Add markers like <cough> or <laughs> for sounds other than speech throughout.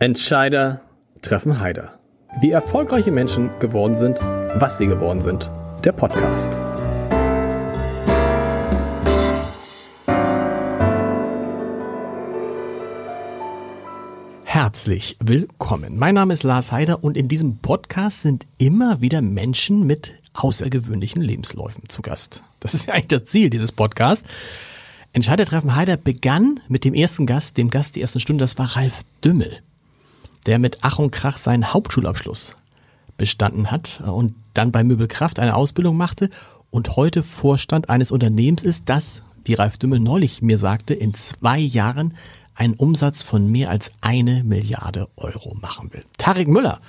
Entscheider treffen Heider. Wie erfolgreiche Menschen geworden sind, was sie geworden sind. Der Podcast. Herzlich willkommen. Mein Name ist Lars Heider und in diesem Podcast sind immer wieder Menschen mit außergewöhnlichen Lebensläufen zu Gast. Das ist ja eigentlich das Ziel dieses Podcasts. Entscheidertreffen Heider begann mit dem ersten Gast, dem Gast die ersten Stunde, das war Ralf Dümmel, der mit Ach und Krach seinen Hauptschulabschluss bestanden hat und dann bei Möbelkraft eine Ausbildung machte und heute Vorstand eines Unternehmens ist, das, wie Ralf Dümmel neulich mir sagte, in zwei Jahren einen Umsatz von mehr als eine Milliarde Euro machen will. Tarek Müller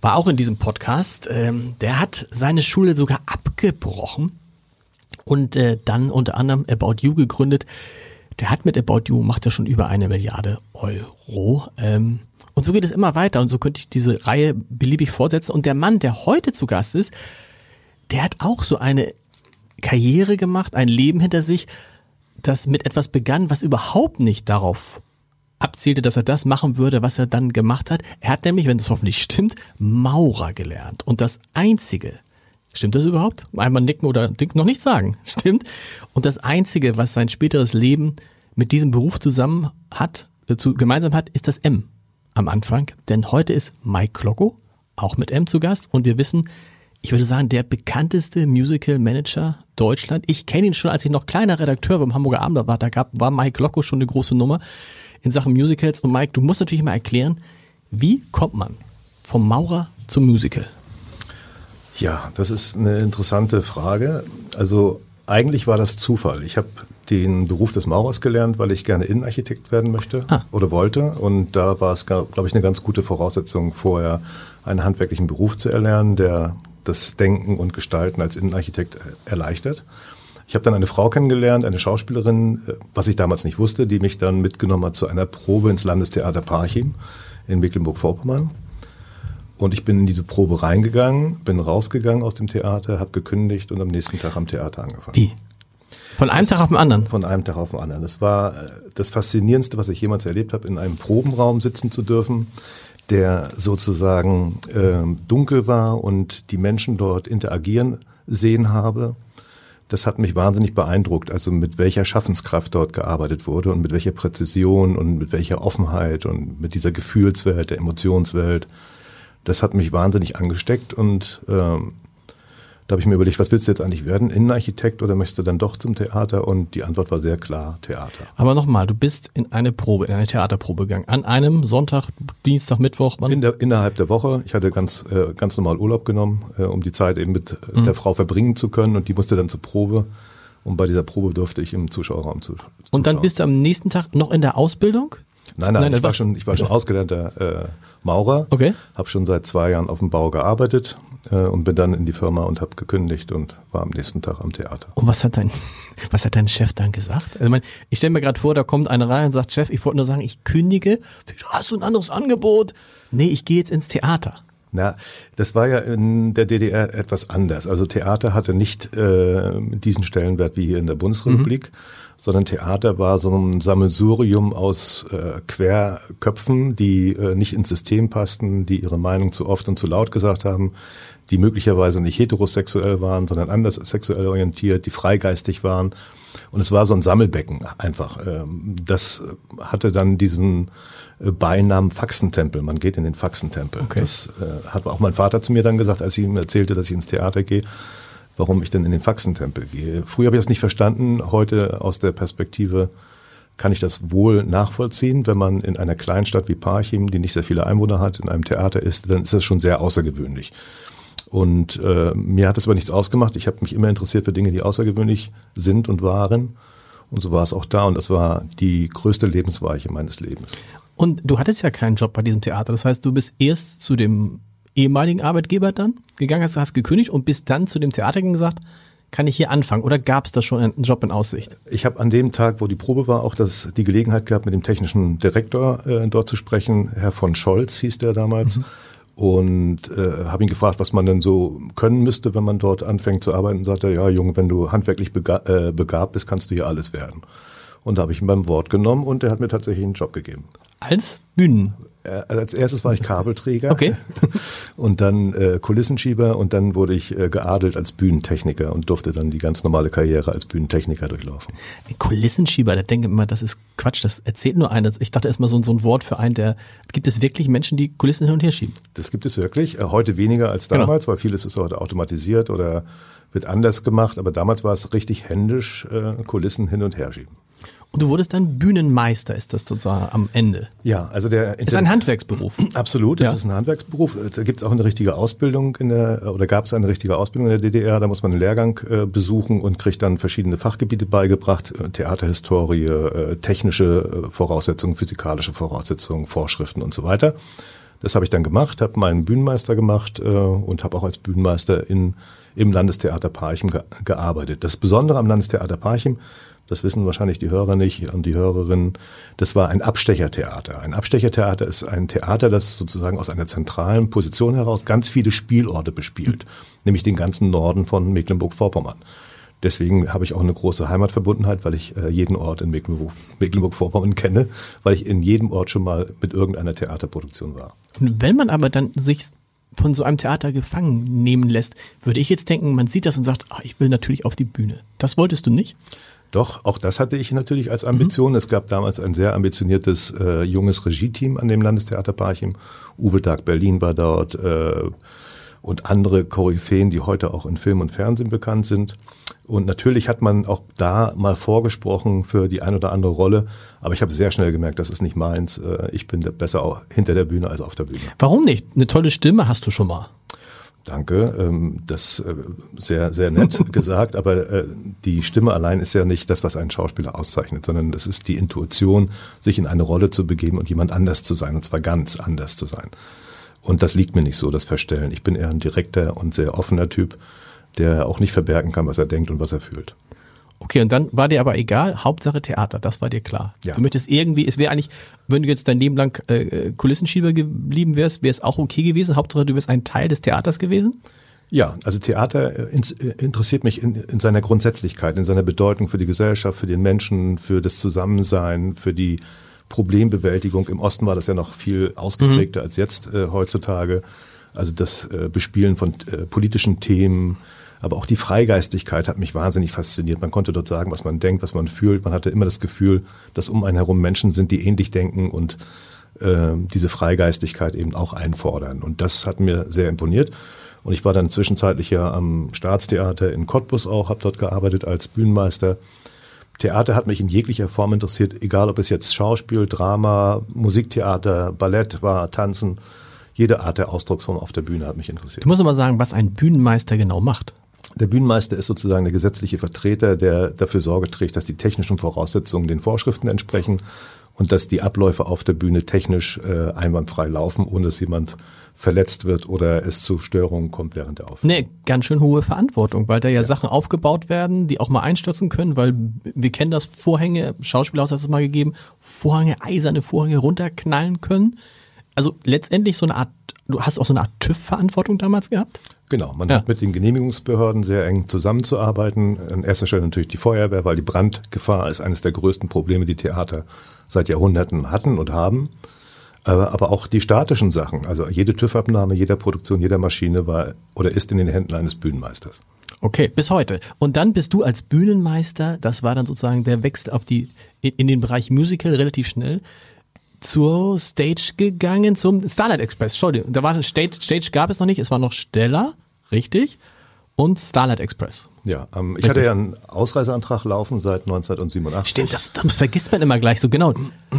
war auch in diesem Podcast. Ähm, der hat seine Schule sogar abgebrochen und äh, dann unter anderem About You gegründet. Der hat mit About You, macht ja schon über eine Milliarde Euro. Und so geht es immer weiter und so könnte ich diese Reihe beliebig fortsetzen. Und der Mann, der heute zu Gast ist, der hat auch so eine Karriere gemacht, ein Leben hinter sich, das mit etwas begann, was überhaupt nicht darauf abzielte, dass er das machen würde, was er dann gemacht hat. Er hat nämlich, wenn das hoffentlich stimmt, Maurer gelernt. Und das Einzige, stimmt das überhaupt? Einmal nicken oder noch nicht sagen. <laughs> Stimmt. Und das Einzige, was sein späteres Leben mit diesem Beruf zusammen hat, äh, zu, gemeinsam hat, ist das M am Anfang. Denn heute ist Mike Klocko auch mit M zu Gast und wir wissen, ich würde sagen, der bekannteste Musical Manager Deutschland. Ich kenne ihn schon, als ich noch kleiner Redakteur beim Hamburger Abend war. Da gab, war Mike Locko schon eine große Nummer in Sachen Musicals. Und Mike, du musst natürlich mal erklären, wie kommt man vom Maurer zum Musical? Ja, das ist eine interessante Frage. Also eigentlich war das Zufall. Ich habe den Beruf des Maurers gelernt, weil ich gerne Innenarchitekt werden möchte ah. oder wollte. Und da war es, glaube ich, eine ganz gute Voraussetzung, vorher einen handwerklichen Beruf zu erlernen, der das Denken und Gestalten als Innenarchitekt erleichtert. Ich habe dann eine Frau kennengelernt, eine Schauspielerin, äh, was ich damals nicht wusste, die mich dann mitgenommen hat zu einer Probe ins Landestheater Parchim in Mecklenburg-Vorpommern. Und ich bin in diese Probe reingegangen, bin rausgegangen aus dem Theater, habe gekündigt und am nächsten Tag am Theater angefangen. Wie? Von einem das, Tag auf den anderen? Von einem Tag auf den anderen. Das war äh, das Faszinierendste, was ich jemals erlebt habe, in einem Probenraum sitzen zu dürfen, der sozusagen äh, dunkel war und die Menschen dort interagieren sehen habe. Das hat mich wahnsinnig beeindruckt, also mit welcher Schaffenskraft dort gearbeitet wurde und mit welcher Präzision und mit welcher Offenheit und mit dieser Gefühlswelt, der Emotionswelt. Das hat mich wahnsinnig angesteckt und ähm, da habe ich mir überlegt, was willst du jetzt eigentlich werden? Innenarchitekt oder möchtest du dann doch zum Theater? Und die Antwort war sehr klar, Theater. Aber nochmal, du bist in eine Probe, in eine Theaterprobe gegangen. An einem Sonntag, Dienstag, Mittwoch? Wann? In der, innerhalb der Woche. Ich hatte ganz, äh, ganz normal Urlaub genommen, äh, um die Zeit eben mit äh, mhm. der Frau verbringen zu können. Und die musste dann zur Probe. Und bei dieser Probe durfte ich im Zuschauerraum zu. Und dann bist du am nächsten Tag noch in der Ausbildung? Nein, nein, nein ich war schon, ich war schon ausgelernter äh, Maurer. Okay. Habe schon seit zwei Jahren auf dem Bau gearbeitet äh, und bin dann in die Firma und habe gekündigt und war am nächsten Tag am Theater. Und was hat dein, <laughs> was hat dein Chef dann gesagt? Also ich, ich stelle mir gerade vor, da kommt einer rein und sagt, Chef, ich wollte nur sagen, ich kündige. Hast du ein anderes Angebot? Nee, ich gehe jetzt ins Theater. Na, das war ja in der DDR etwas anders. Also Theater hatte nicht äh, diesen Stellenwert wie hier in der Bundesrepublik. Mhm sondern Theater war so ein Sammelsurium aus äh, Querköpfen, die äh, nicht ins System passten, die ihre Meinung zu oft und zu laut gesagt haben, die möglicherweise nicht heterosexuell waren, sondern anders sexuell orientiert, die freigeistig waren. Und es war so ein Sammelbecken einfach. Ähm, das hatte dann diesen äh, Beinamen Faxentempel. Man geht in den Faxentempel. Okay. Das äh, hat auch mein Vater zu mir dann gesagt, als ich ihm erzählte, dass ich ins Theater gehe warum ich denn in den Faxentempel gehe. Früher habe ich das nicht verstanden, heute aus der Perspektive kann ich das wohl nachvollziehen. Wenn man in einer Kleinstadt wie Parchim, die nicht sehr viele Einwohner hat, in einem Theater ist, dann ist das schon sehr außergewöhnlich. Und äh, mir hat das aber nichts ausgemacht. Ich habe mich immer interessiert für Dinge, die außergewöhnlich sind und waren. Und so war es auch da. Und das war die größte Lebensweiche meines Lebens. Und du hattest ja keinen Job bei diesem Theater. Das heißt, du bist erst zu dem ehemaligen Arbeitgeber dann gegangen, hast, hast gekündigt und bist dann zu dem Theater gesagt, kann ich hier anfangen? Oder gab es da schon einen Job in Aussicht? Ich habe an dem Tag, wo die Probe war, auch das, die Gelegenheit gehabt, mit dem technischen Direktor äh, dort zu sprechen. Herr von Scholz hieß der damals. Mhm. Und äh, habe ihn gefragt, was man denn so können müsste, wenn man dort anfängt zu arbeiten. Und sagte, ja, Junge, wenn du handwerklich bega äh, begabt bist, kannst du hier alles werden. Und da habe ich ihn beim Wort genommen und er hat mir tatsächlich einen Job gegeben. Als Bühnen? Äh, als erstes war ich Kabelträger okay. <laughs> und dann äh, Kulissenschieber und dann wurde ich äh, geadelt als Bühnentechniker und durfte dann die ganz normale Karriere als Bühnentechniker durchlaufen. Kulissenschieber, da denke ich immer, das ist Quatsch, das erzählt nur einer. Ich dachte erstmal so, so ein Wort für einen, der gibt es wirklich Menschen, die Kulissen hin und her schieben? Das gibt es wirklich. Äh, heute weniger als genau. damals, genau. weil vieles ist heute automatisiert oder wird anders gemacht, aber damals war es richtig händisch, äh, Kulissen hin und her schieben. Du wurdest dann Bühnenmeister, ist das sozusagen am Ende? Ja, also der ist ein Handwerksberuf. <clears throat> Absolut, das ja. ist ein Handwerksberuf. Da gibt es auch eine richtige Ausbildung in der oder gab es eine richtige Ausbildung in der DDR. Da muss man einen Lehrgang äh, besuchen und kriegt dann verschiedene Fachgebiete beigebracht: äh, Theaterhistorie, äh, technische äh, Voraussetzungen, physikalische Voraussetzungen, Vorschriften und so weiter. Das habe ich dann gemacht, habe meinen Bühnenmeister gemacht äh, und habe auch als Bühnenmeister in, im Landestheater Parchim ge gearbeitet. Das Besondere am Landestheater Parchim das wissen wahrscheinlich die Hörer nicht und die Hörerinnen, das war ein Abstechertheater. Ein Abstechertheater ist ein Theater, das sozusagen aus einer zentralen Position heraus ganz viele Spielorte bespielt, nämlich den ganzen Norden von Mecklenburg-Vorpommern. Deswegen habe ich auch eine große Heimatverbundenheit, weil ich äh, jeden Ort in Mecklenburg-Vorpommern kenne, weil ich in jedem Ort schon mal mit irgendeiner Theaterproduktion war. Wenn man aber dann sich von so einem Theater gefangen nehmen lässt, würde ich jetzt denken, man sieht das und sagt, ach, ich will natürlich auf die Bühne. Das wolltest du nicht? Doch, auch das hatte ich natürlich als Ambition. Mhm. Es gab damals ein sehr ambitioniertes äh, junges Regie-Team an dem Landestheater Parchim. Uwe Tag Berlin war dort äh, und andere Koryphäen, die heute auch in Film und Fernsehen bekannt sind. Und natürlich hat man auch da mal vorgesprochen für die ein oder andere Rolle, aber ich habe sehr schnell gemerkt, das ist nicht meins. Äh, ich bin besser auch hinter der Bühne als auf der Bühne. Warum nicht? Eine tolle Stimme hast du schon mal. Danke, ähm, das äh, sehr sehr nett <laughs> gesagt, aber äh, die Stimme allein ist ja nicht das, was einen Schauspieler auszeichnet, sondern das ist die Intuition, sich in eine Rolle zu begeben und jemand anders zu sein, und zwar ganz anders zu sein. Und das liegt mir nicht so, das Verstellen. Ich bin eher ein direkter und sehr offener Typ, der auch nicht verbergen kann, was er denkt und was er fühlt. Okay, und dann war dir aber egal, Hauptsache Theater, das war dir klar. Ja. Du möchtest irgendwie, es wäre eigentlich, wenn du jetzt dein Leben lang äh, Kulissenschieber geblieben wärst, wäre es auch okay gewesen. Hauptsache, du wärst ein Teil des Theaters gewesen? Ja, also Theater äh, äh, interessiert mich in, in seiner Grundsätzlichkeit, in seiner Bedeutung für die Gesellschaft, für den Menschen, für das Zusammensein, für die Problembewältigung. Im Osten war das ja noch viel ausgeprägter mhm. als jetzt äh, heutzutage. Also das äh, Bespielen von äh, politischen Themen, aber auch die Freigeistigkeit hat mich wahnsinnig fasziniert. Man konnte dort sagen, was man denkt, was man fühlt. Man hatte immer das Gefühl, dass um einen herum Menschen sind, die ähnlich denken und äh, diese Freigeistigkeit eben auch einfordern. Und das hat mir sehr imponiert. Und ich war dann zwischenzeitlich ja am Staatstheater in Cottbus auch, habe dort gearbeitet als Bühnenmeister. Theater hat mich in jeglicher Form interessiert, egal ob es jetzt Schauspiel, Drama, Musiktheater, Ballett war, Tanzen. Jede Art der Ausdrucksform auf der Bühne hat mich interessiert. Du musst aber sagen, was ein Bühnenmeister genau macht. Der Bühnenmeister ist sozusagen der gesetzliche Vertreter, der dafür Sorge trägt, dass die technischen Voraussetzungen den Vorschriften entsprechen und dass die Abläufe auf der Bühne technisch äh, einwandfrei laufen, ohne dass jemand verletzt wird oder es zu Störungen kommt während der Aufnahme. Nee, ganz schön hohe Verantwortung, weil da ja, ja, Sachen aufgebaut werden, die auch mal einstürzen können, weil wir kennen das Vorhänge, Schauspielhaus hat es mal gegeben, Vorhänge, eiserne Vorhänge runterknallen können. Also letztendlich so eine Art, du hast auch so eine Art TÜV-Verantwortung damals gehabt? Genau, man ja. hat mit den Genehmigungsbehörden sehr eng zusammenzuarbeiten. An erster Stelle natürlich die Feuerwehr, weil die Brandgefahr ist eines der größten Probleme, die Theater seit Jahrhunderten hatten und haben. Aber auch die statischen Sachen, also jede TÜV-Abnahme, jeder Produktion, jeder Maschine war oder ist in den Händen eines Bühnenmeisters. Okay, bis heute. Und dann bist du als Bühnenmeister, das war dann sozusagen der Wechsel auf die, in, in den Bereich Musical relativ schnell zur Stage gegangen, zum Starlight Express. Entschuldigung, da war Stage, Stage gab es noch nicht, es war noch Stella, richtig? Und Starlight Express. Ja, ähm, ich hatte ja einen Ausreiseantrag laufen seit 1987. Stimmt, das, das vergisst man immer gleich so genau.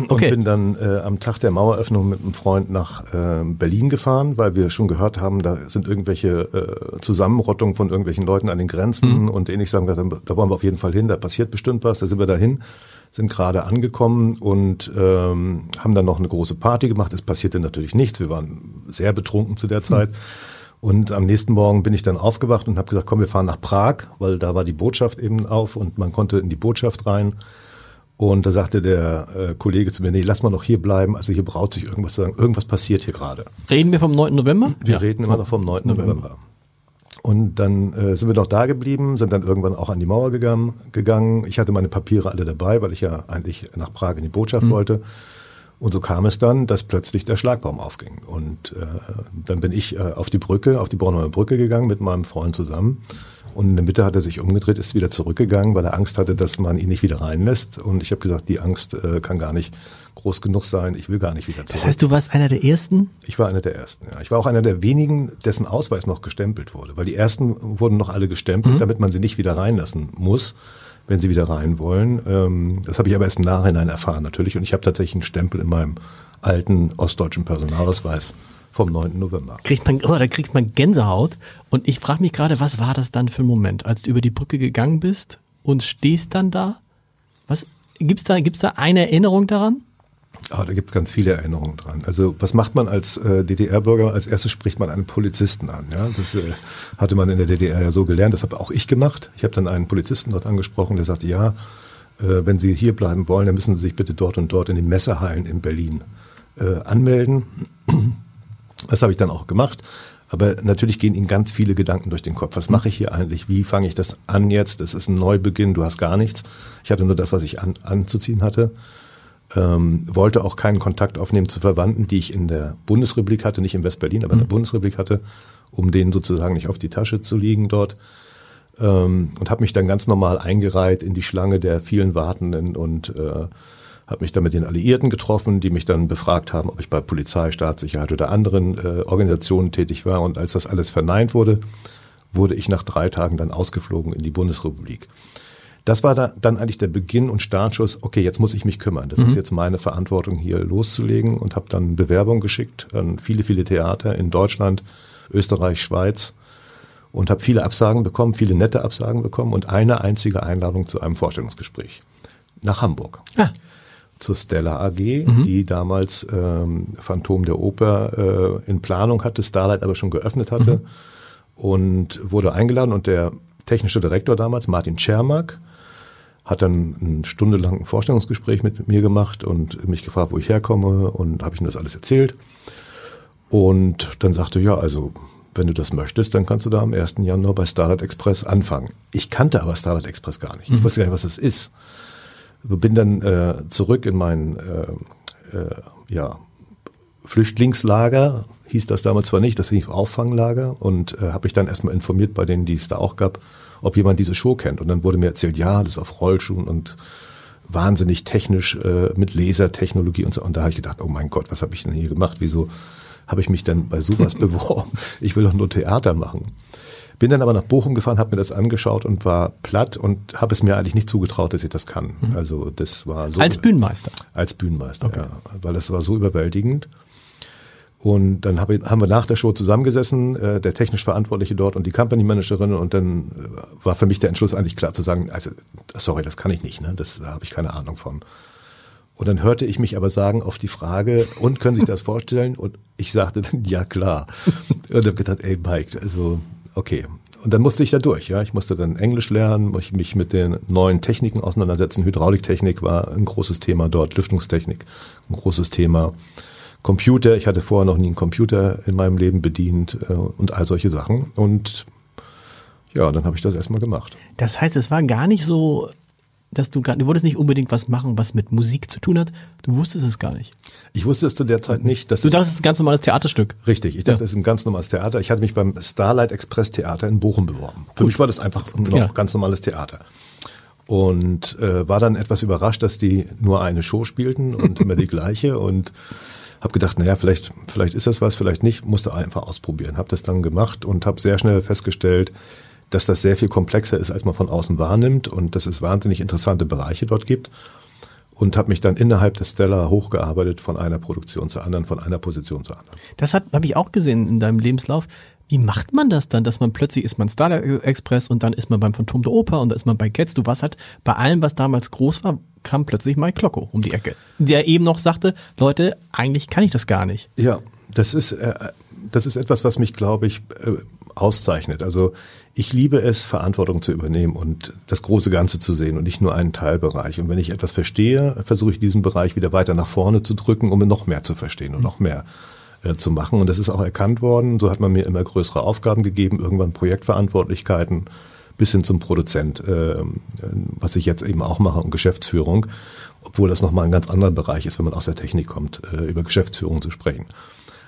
Okay. Und bin dann äh, am Tag der Maueröffnung mit einem Freund nach äh, Berlin gefahren, weil wir schon gehört haben, da sind irgendwelche äh, Zusammenrottungen von irgendwelchen Leuten an den Grenzen mhm. und ähnlich sagen, da wollen wir auf jeden Fall hin, da passiert bestimmt was, da sind wir dahin sind gerade angekommen und ähm, haben dann noch eine große Party gemacht. Es passierte natürlich nichts. Wir waren sehr betrunken zu der Zeit. Und am nächsten Morgen bin ich dann aufgewacht und habe gesagt, komm, wir fahren nach Prag, weil da war die Botschaft eben auf und man konnte in die Botschaft rein. Und da sagte der äh, Kollege zu mir, nee, lass mal noch hier bleiben. Also hier braut sich irgendwas sagen, irgendwas passiert hier gerade. Reden wir vom 9. November? Wir ja, reden immer noch vom 9. November. Und dann äh, sind wir noch da geblieben, sind dann irgendwann auch an die Mauer gegangen, gegangen. Ich hatte meine Papiere alle dabei, weil ich ja eigentlich nach Prag in die Botschaft mhm. wollte. Und so kam es dann, dass plötzlich der Schlagbaum aufging. Und äh, dann bin ich äh, auf die Brücke, auf die Bornholmer Brücke gegangen mit meinem Freund zusammen. Und in der Mitte hat er sich umgedreht, ist wieder zurückgegangen, weil er Angst hatte, dass man ihn nicht wieder reinlässt. Und ich habe gesagt, die Angst äh, kann gar nicht groß genug sein. Ich will gar nicht wieder zurück. Das heißt, du warst einer der Ersten? Ich war einer der Ersten, ja. Ich war auch einer der wenigen, dessen Ausweis noch gestempelt wurde. Weil die Ersten wurden noch alle gestempelt, mhm. damit man sie nicht wieder reinlassen muss, wenn sie wieder rein wollen. Ähm, das habe ich aber erst im Nachhinein erfahren natürlich. Und ich habe tatsächlich einen Stempel in meinem alten ostdeutschen Personalausweis vom 9. November. Kriegt man, oh, da kriegt man Gänsehaut. Und ich frage mich gerade, was war das dann für ein Moment, als du über die Brücke gegangen bist und stehst dann da? Was gibt's da, gibt's da eine Erinnerung daran? Ah, da gibt's ganz viele Erinnerungen dran. Also was macht man als äh, DDR-Bürger? Als erstes spricht man einen Polizisten an. Ja, das äh, hatte man in der DDR ja so gelernt. Das habe auch ich gemacht. Ich habe dann einen Polizisten dort angesprochen, der sagte, ja, äh, wenn Sie hier bleiben wollen, dann müssen Sie sich bitte dort und dort in den Messehallen in Berlin äh, anmelden. Das habe ich dann auch gemacht. Aber natürlich gehen Ihnen ganz viele Gedanken durch den Kopf. Was mache ich hier eigentlich? Wie fange ich das an jetzt? Das ist ein Neubeginn, du hast gar nichts. Ich hatte nur das, was ich an, anzuziehen hatte. Ähm, wollte auch keinen Kontakt aufnehmen zu Verwandten, die ich in der Bundesrepublik hatte, nicht in Westberlin, aber in der mhm. Bundesrepublik hatte, um denen sozusagen nicht auf die Tasche zu liegen dort. Ähm, und habe mich dann ganz normal eingereiht in die Schlange der vielen Wartenden und äh, habe mich dann mit den Alliierten getroffen, die mich dann befragt haben, ob ich bei Polizei, Staatssicherheit oder anderen äh, Organisationen tätig war. Und als das alles verneint wurde, wurde ich nach drei Tagen dann ausgeflogen in die Bundesrepublik. Das war da, dann eigentlich der Beginn und Startschuss. Okay, jetzt muss ich mich kümmern. Das mhm. ist jetzt meine Verantwortung, hier loszulegen und habe dann Bewerbung geschickt an viele, viele Theater in Deutschland, Österreich, Schweiz und habe viele Absagen bekommen, viele nette Absagen bekommen und eine einzige Einladung zu einem Vorstellungsgespräch nach Hamburg. Ah zur Stella AG, mhm. die damals ähm, Phantom der Oper äh, in Planung hatte, Starlight aber schon geöffnet hatte mhm. und wurde eingeladen und der technische Direktor damals, Martin Czermak, hat dann eine Stunde lang ein Vorstellungsgespräch mit mir gemacht und mich gefragt, wo ich herkomme und habe ich ihm das alles erzählt. Und dann sagte, ja, also wenn du das möchtest, dann kannst du da am 1. Januar bei Starlight Express anfangen. Ich kannte aber Starlight Express gar nicht. Ich mhm. wusste gar nicht, was das ist bin dann äh, zurück in mein äh, äh, ja, Flüchtlingslager, hieß das damals zwar nicht, das hieß Auffanglager und äh, habe mich dann erstmal informiert bei denen, die es da auch gab, ob jemand diese Show kennt. Und dann wurde mir erzählt, ja, das ist auf Rollschuhen und wahnsinnig technisch äh, mit Lasertechnologie und so. Und da habe ich gedacht, oh mein Gott, was habe ich denn hier gemacht? Wieso habe ich mich denn bei sowas <laughs> beworben? Ich will doch nur Theater machen. Bin dann aber nach Bochum gefahren, habe mir das angeschaut und war platt und habe es mir eigentlich nicht zugetraut, dass ich das kann. Mhm. Also das war so. Als Bühnenmeister? Als Bühnenmeister, okay. ja. Weil das war so überwältigend. Und dann hab, haben wir nach der Show zusammengesessen, äh, der technisch Verantwortliche dort und die Company Managerin. Und dann äh, war für mich der Entschluss eigentlich klar zu sagen, also sorry, das kann ich nicht, ne? das da habe ich keine Ahnung von. Und dann hörte ich mich aber sagen auf die Frage, und können Sie sich das vorstellen? Und ich sagte dann, ja klar. Und habe gedacht, ey Mike, also okay. Und dann musste ich da durch, ja. Ich musste dann Englisch lernen, mich mit den neuen Techniken auseinandersetzen. Hydrauliktechnik war ein großes Thema dort, Lüftungstechnik ein großes Thema. Computer, ich hatte vorher noch nie einen Computer in meinem Leben bedient äh, und all solche Sachen. Und ja, dann habe ich das erstmal gemacht. Das heißt, es war gar nicht so dass du gerade, du wolltest nicht unbedingt was machen, was mit Musik zu tun hat. Du wusstest es gar nicht. Ich wusste es zu der Zeit nicht. du dachtest, es ist ein ganz normales Theaterstück. Richtig, ich dachte, es ja. ist ein ganz normales Theater. Ich hatte mich beim Starlight Express Theater in Bochum beworben. Für Gut. mich war das einfach ein ja. ganz normales Theater. Und äh, war dann etwas überrascht, dass die nur eine Show spielten und immer die <laughs> gleiche und habe gedacht, naja, vielleicht, vielleicht ist das was, vielleicht nicht, musste einfach ausprobieren. Habe das dann gemacht und habe sehr schnell festgestellt, dass das sehr viel komplexer ist, als man von außen wahrnimmt und dass es wahnsinnig interessante Bereiche dort gibt. Und habe mich dann innerhalb des Stella hochgearbeitet von einer Produktion zur anderen, von einer Position zur anderen. Das habe ich auch gesehen in deinem Lebenslauf. Wie macht man das dann, dass man plötzlich ist man Star Express und dann ist man beim Phantom der Oper und da ist man bei Getz. Du warst halt bei allem, was damals groß war, kam plötzlich Mike Klocko um die Ecke, der eben noch sagte, Leute, eigentlich kann ich das gar nicht. Ja, das ist äh, das ist etwas, was mich, glaube ich, äh, auszeichnet. Also ich liebe es, Verantwortung zu übernehmen und das große Ganze zu sehen und nicht nur einen Teilbereich. Und wenn ich etwas verstehe, versuche ich diesen Bereich wieder weiter nach vorne zu drücken, um noch mehr zu verstehen und noch mehr äh, zu machen. Und das ist auch erkannt worden. So hat man mir immer größere Aufgaben gegeben, irgendwann Projektverantwortlichkeiten bis hin zum Produzent, äh, was ich jetzt eben auch mache und Geschäftsführung, obwohl das nochmal ein ganz anderer Bereich ist, wenn man aus der Technik kommt, äh, über Geschäftsführung zu sprechen.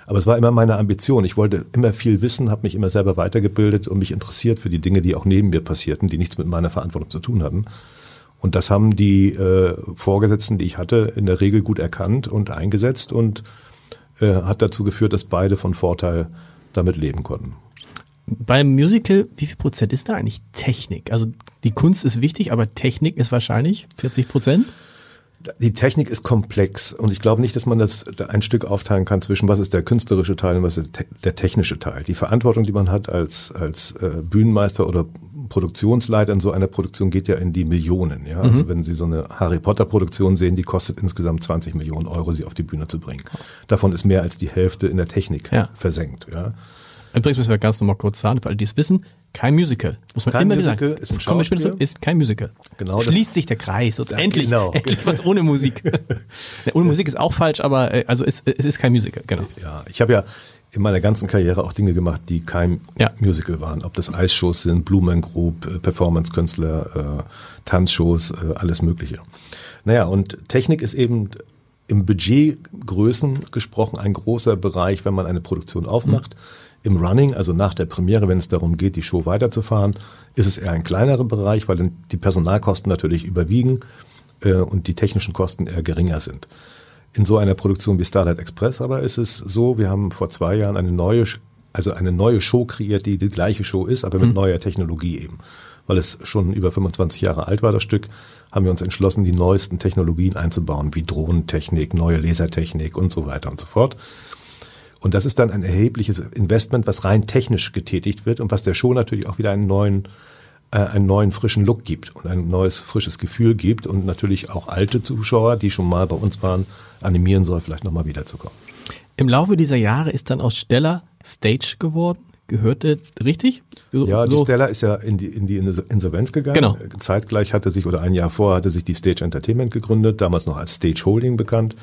Aber es war immer meine Ambition. Ich wollte immer viel wissen, habe mich immer selber weitergebildet und mich interessiert für die Dinge, die auch neben mir passierten, die nichts mit meiner Verantwortung zu tun hatten. Und das haben die äh, Vorgesetzten, die ich hatte, in der Regel gut erkannt und eingesetzt und äh, hat dazu geführt, dass beide von Vorteil damit leben konnten. Beim Musical, wie viel Prozent ist da eigentlich Technik? Also die Kunst ist wichtig, aber Technik ist wahrscheinlich 40 Prozent? Die Technik ist komplex und ich glaube nicht, dass man das ein Stück aufteilen kann zwischen was ist der künstlerische Teil und was ist der technische Teil. Die Verantwortung, die man hat als, als äh, Bühnenmeister oder Produktionsleiter in so einer Produktion geht ja in die Millionen. Ja? Also mhm. Also wenn Sie so eine Harry Potter Produktion sehen, die kostet insgesamt 20 Millionen Euro, sie auf die Bühne zu bringen. Davon ist mehr als die Hälfte in der Technik ja. versenkt. Ja? Übrigens müssen wir ganz nochmal kurz sagen, für alle, die es wissen, kein Musical. Muss man kein immer Musical sagen. Ist ein Schauspiel. Ist kein Musical. Genau. Schließt sich der Kreis. Ja, endlich, genau. <laughs> endlich was ohne Musik. <laughs> ohne Musik ist auch falsch, aber äh, also es, es ist kein Musical, genau. Ja, ich habe ja in meiner ganzen Karriere auch Dinge gemacht, die kein ja. Musical waren. Ob das Eisshows sind, Blumen Group, äh, Performance-Künstler, äh, Tanzshows, äh, alles Mögliche. Naja, und Technik ist eben im Budgetgrößen gesprochen ein großer Bereich, wenn man eine Produktion aufmacht. Mhm. Im Running, also nach der Premiere, wenn es darum geht, die Show weiterzufahren, ist es eher ein kleinerer Bereich, weil dann die Personalkosten natürlich überwiegen äh, und die technischen Kosten eher geringer sind. In so einer Produktion wie Starlight Express aber ist es so, wir haben vor zwei Jahren eine neue, also eine neue Show kreiert, die die gleiche Show ist, aber mit mhm. neuer Technologie eben. Weil es schon über 25 Jahre alt war, das Stück, haben wir uns entschlossen, die neuesten Technologien einzubauen, wie Drohnentechnik, neue Lasertechnik und so weiter und so fort. Und das ist dann ein erhebliches Investment, was rein technisch getätigt wird und was der Show natürlich auch wieder einen neuen, äh, einen neuen frischen Look gibt und ein neues frisches Gefühl gibt und natürlich auch alte Zuschauer, die schon mal bei uns waren, animieren soll, vielleicht nochmal wiederzukommen. Im Laufe dieser Jahre ist dann aus Stella Stage geworden. Gehörte richtig? So, ja, die. Stella ist ja in die, in die Insolvenz gegangen. Genau. Zeitgleich hatte sich, oder ein Jahr vorher hatte sich die Stage Entertainment gegründet, damals noch als Stage Holding bekannt.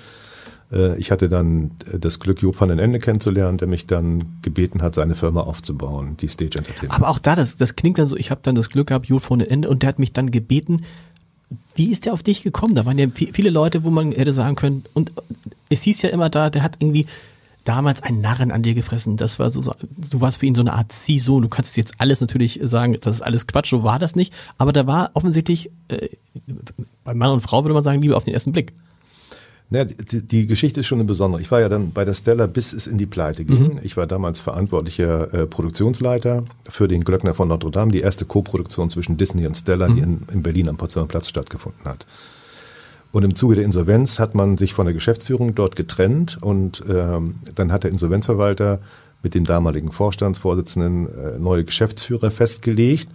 Äh, ich hatte dann äh, das Glück, Job van den Ende kennenzulernen, der mich dann gebeten hat, seine Firma aufzubauen, die Stage Entertainment. Aber auch da, das, das klingt dann so, ich habe dann das Glück gehabt, Job van den Ende, und der hat mich dann gebeten, wie ist der auf dich gekommen? Da waren ja viele Leute, wo man hätte sagen können, und es hieß ja immer da, der hat irgendwie damals einen Narren an dir gefressen. Das war so, du warst für ihn so eine Art Ziehsohn. Du kannst jetzt alles natürlich sagen, das ist alles Quatsch, so war das nicht. Aber da war offensichtlich, äh, bei Mann und Frau würde man sagen, Liebe auf den ersten Blick. Naja, die, die Geschichte ist schon eine besondere. Ich war ja dann bei der Stella, bis es in die Pleite ging. Mhm. Ich war damals verantwortlicher äh, Produktionsleiter für den Glöckner von Notre Dame, die erste Co-Produktion zwischen Disney und Stella, mhm. die in, in Berlin am Potsdamer Platz stattgefunden hat. Und im Zuge der Insolvenz hat man sich von der Geschäftsführung dort getrennt und ähm, dann hat der Insolvenzverwalter mit dem damaligen Vorstandsvorsitzenden äh, neue Geschäftsführer festgelegt.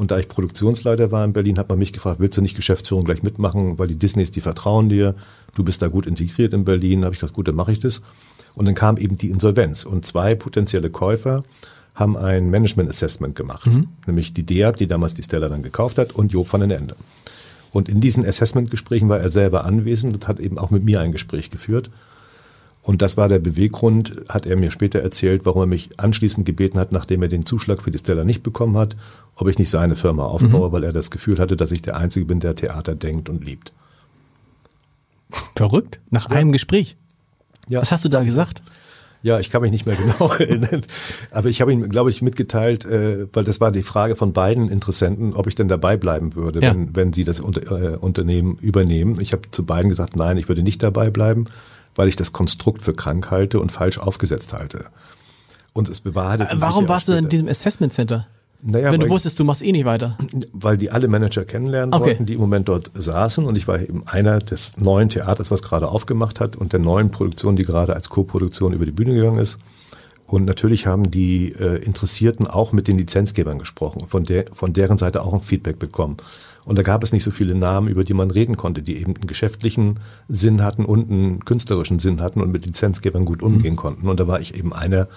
Und da ich Produktionsleiter war in Berlin, hat man mich gefragt, willst du nicht Geschäftsführung gleich mitmachen, weil die Disneys, die vertrauen dir, du bist da gut integriert in Berlin. Da habe ich gesagt, gut, dann mache ich das. Und dann kam eben die Insolvenz und zwei potenzielle Käufer haben ein Management Assessment gemacht, mhm. nämlich die DEAG, die damals die Stella dann gekauft hat, und Job van den Ende. Und in diesen Assessment-Gesprächen war er selber anwesend und hat eben auch mit mir ein Gespräch geführt. Und das war der Beweggrund, hat er mir später erzählt, warum er mich anschließend gebeten hat, nachdem er den Zuschlag für die Stella nicht bekommen hat, ob ich nicht seine Firma aufbaue, mhm. weil er das Gefühl hatte, dass ich der Einzige bin, der Theater denkt und liebt. Verrückt, nach ja. einem Gespräch. Ja. Was hast du da gesagt? Ja, ich kann mich nicht mehr genau <laughs> erinnern. Aber ich habe ihm, glaube ich, mitgeteilt, äh, weil das war die Frage von beiden Interessenten, ob ich denn dabei bleiben würde, ja. wenn, wenn sie das unter, äh, Unternehmen übernehmen. Ich habe zu beiden gesagt, nein, ich würde nicht dabei bleiben weil ich das Konstrukt für krank halte und falsch aufgesetzt halte. Und es bewahrheitet Warum warst du in diesem Assessment Center? Naja, Wenn du wusstest, du machst eh nicht weiter. Weil die alle Manager kennenlernen okay. wollten, die im Moment dort saßen. Und ich war eben einer des neuen Theaters, was gerade aufgemacht hat und der neuen Produktion, die gerade als Co-Produktion über die Bühne gegangen ist. Und natürlich haben die äh, Interessierten auch mit den Lizenzgebern gesprochen, von, der, von deren Seite auch ein Feedback bekommen. Und da gab es nicht so viele Namen, über die man reden konnte, die eben einen geschäftlichen Sinn hatten und einen künstlerischen Sinn hatten und mit Lizenzgebern gut umgehen mhm. konnten. Und da war ich eben einer,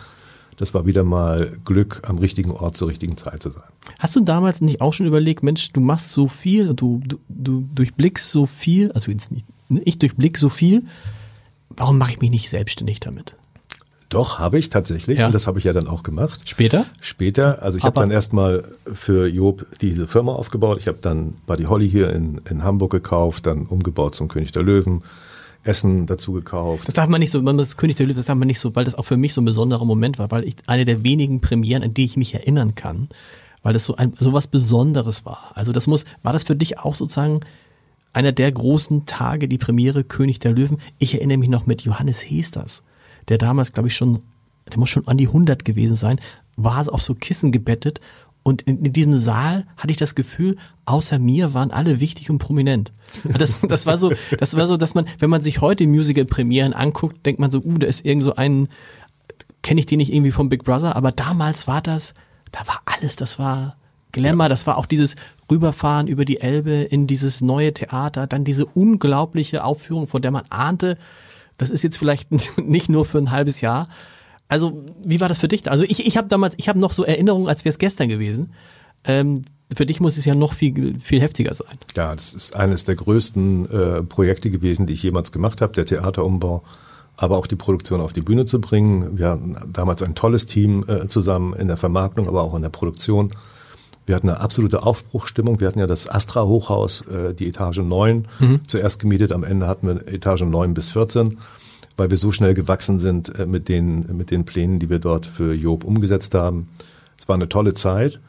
das war wieder mal Glück, am richtigen Ort zur richtigen Zeit zu sein. Hast du damals nicht auch schon überlegt, Mensch, du machst so viel und du, du, du durchblickst so viel, also nicht, ich durchblick so viel, warum mache ich mich nicht selbstständig damit? Doch, habe ich tatsächlich. Ja. Und das habe ich ja dann auch gemacht. Später? Später, also ich habe dann erstmal für Job diese Firma aufgebaut. Ich habe dann Buddy Holly hier in, in Hamburg gekauft, dann umgebaut zum König der Löwen, Essen dazu gekauft. Das darf man nicht so, man das König der Löwen, das darf man nicht so, weil das auch für mich so ein besonderer Moment war, weil ich eine der wenigen Premieren, an die ich mich erinnern kann, weil das so ein so was Besonderes war. Also das muss, war das für dich auch sozusagen einer der großen Tage, die Premiere König der Löwen? Ich erinnere mich noch mit Johannes Hesters, der damals, glaube ich, schon, der muss schon an die 100 gewesen sein, war auf so Kissen gebettet und in, in diesem Saal hatte ich das Gefühl, außer mir waren alle wichtig und prominent. Das, <laughs> das war so, das war so, dass man, wenn man sich heute Musical-Premieren anguckt, denkt man so, uh, da ist irgend so ein, kenne ich den nicht irgendwie vom Big Brother, aber damals war das, da war alles, das war Glamour, das war auch dieses Rüberfahren über die Elbe in dieses neue Theater, dann diese unglaubliche Aufführung, von der man ahnte, das ist jetzt vielleicht <laughs> nicht nur für ein halbes Jahr. Also, wie war das für dich? Also ich, ich habe damals, ich habe noch so Erinnerungen, als wäre es gestern gewesen. Ähm, für dich muss es ja noch viel, viel heftiger sein. Ja, das ist eines der größten äh, Projekte gewesen, die ich jemals gemacht habe, der Theaterumbau, aber auch die Produktion auf die Bühne zu bringen. Wir hatten damals ein tolles Team äh, zusammen in der Vermarktung, aber auch in der Produktion. Wir hatten eine absolute Aufbruchstimmung. Wir hatten ja das Astra Hochhaus, äh, die Etage 9, zuerst gemietet. Am Ende hatten wir Etage 9 bis 14, weil wir so schnell gewachsen sind äh, mit, den, mit den Plänen, die wir dort für Job umgesetzt haben. Es war eine tolle Zeit.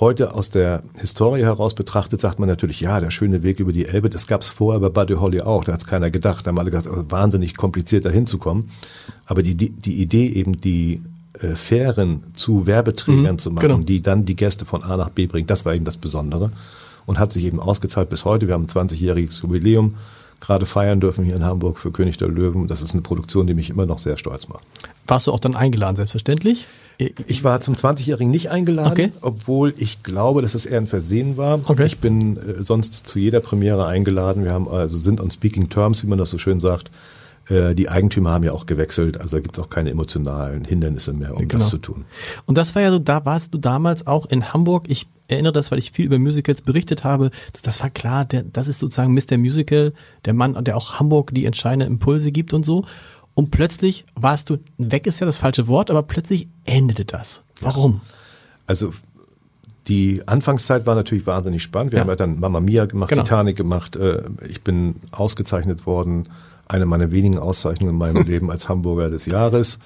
Heute aus der Historie heraus betrachtet, sagt man natürlich, ja, der schöne Weg über die Elbe, das gab's vorher bei Buddy Holly auch, da hat's keiner gedacht. Da haben alle gesagt, oh, wahnsinnig kompliziert da hinzukommen. Aber die, die, die Idee eben, die äh, Fähren zu Werbeträgern Mhm, zu machen, genau. die dann die Gäste von A nach B bringen, das war eben das Besondere und hat sich eben ausgezahlt bis heute. Wir haben ein 20-jähriges Jubiläum gerade feiern dürfen hier in Hamburg für König der Löwen. Das ist eine Produktion, die mich immer noch sehr stolz macht. Warst du auch dann eingeladen, selbstverständlich? Ich war zum 20-Jährigen nicht eingeladen, Okay. obwohl ich glaube, dass es eher ein Versehen war. Okay. Ich bin äh, sonst zu jeder Premiere eingeladen. Wir haben also sind on speaking terms, wie man das so schön sagt. Äh, die Eigentümer haben ja auch gewechselt, also da gibt es auch keine emotionalen Hindernisse mehr, um Genau. das zu tun. Und das war ja so, da warst du damals auch in Hamburg. Ich erinnere das, weil ich viel über Musicals berichtet habe. Das war klar, der, das ist sozusagen Mr. Musical, der Mann, der auch Hamburg die entscheidenden Impulse gibt und so. Und plötzlich warst du, weg ist ja das falsche Wort, aber plötzlich endete das. Warum? Also die Anfangszeit war natürlich wahnsinnig spannend. Wir Ja. haben ja dann Mamma Mia gemacht, Genau. Titanic gemacht. Äh, Ich bin ausgezeichnet worden, eine meiner wenigen Auszeichnungen in meinem <laughs> Leben als Hamburger des Jahres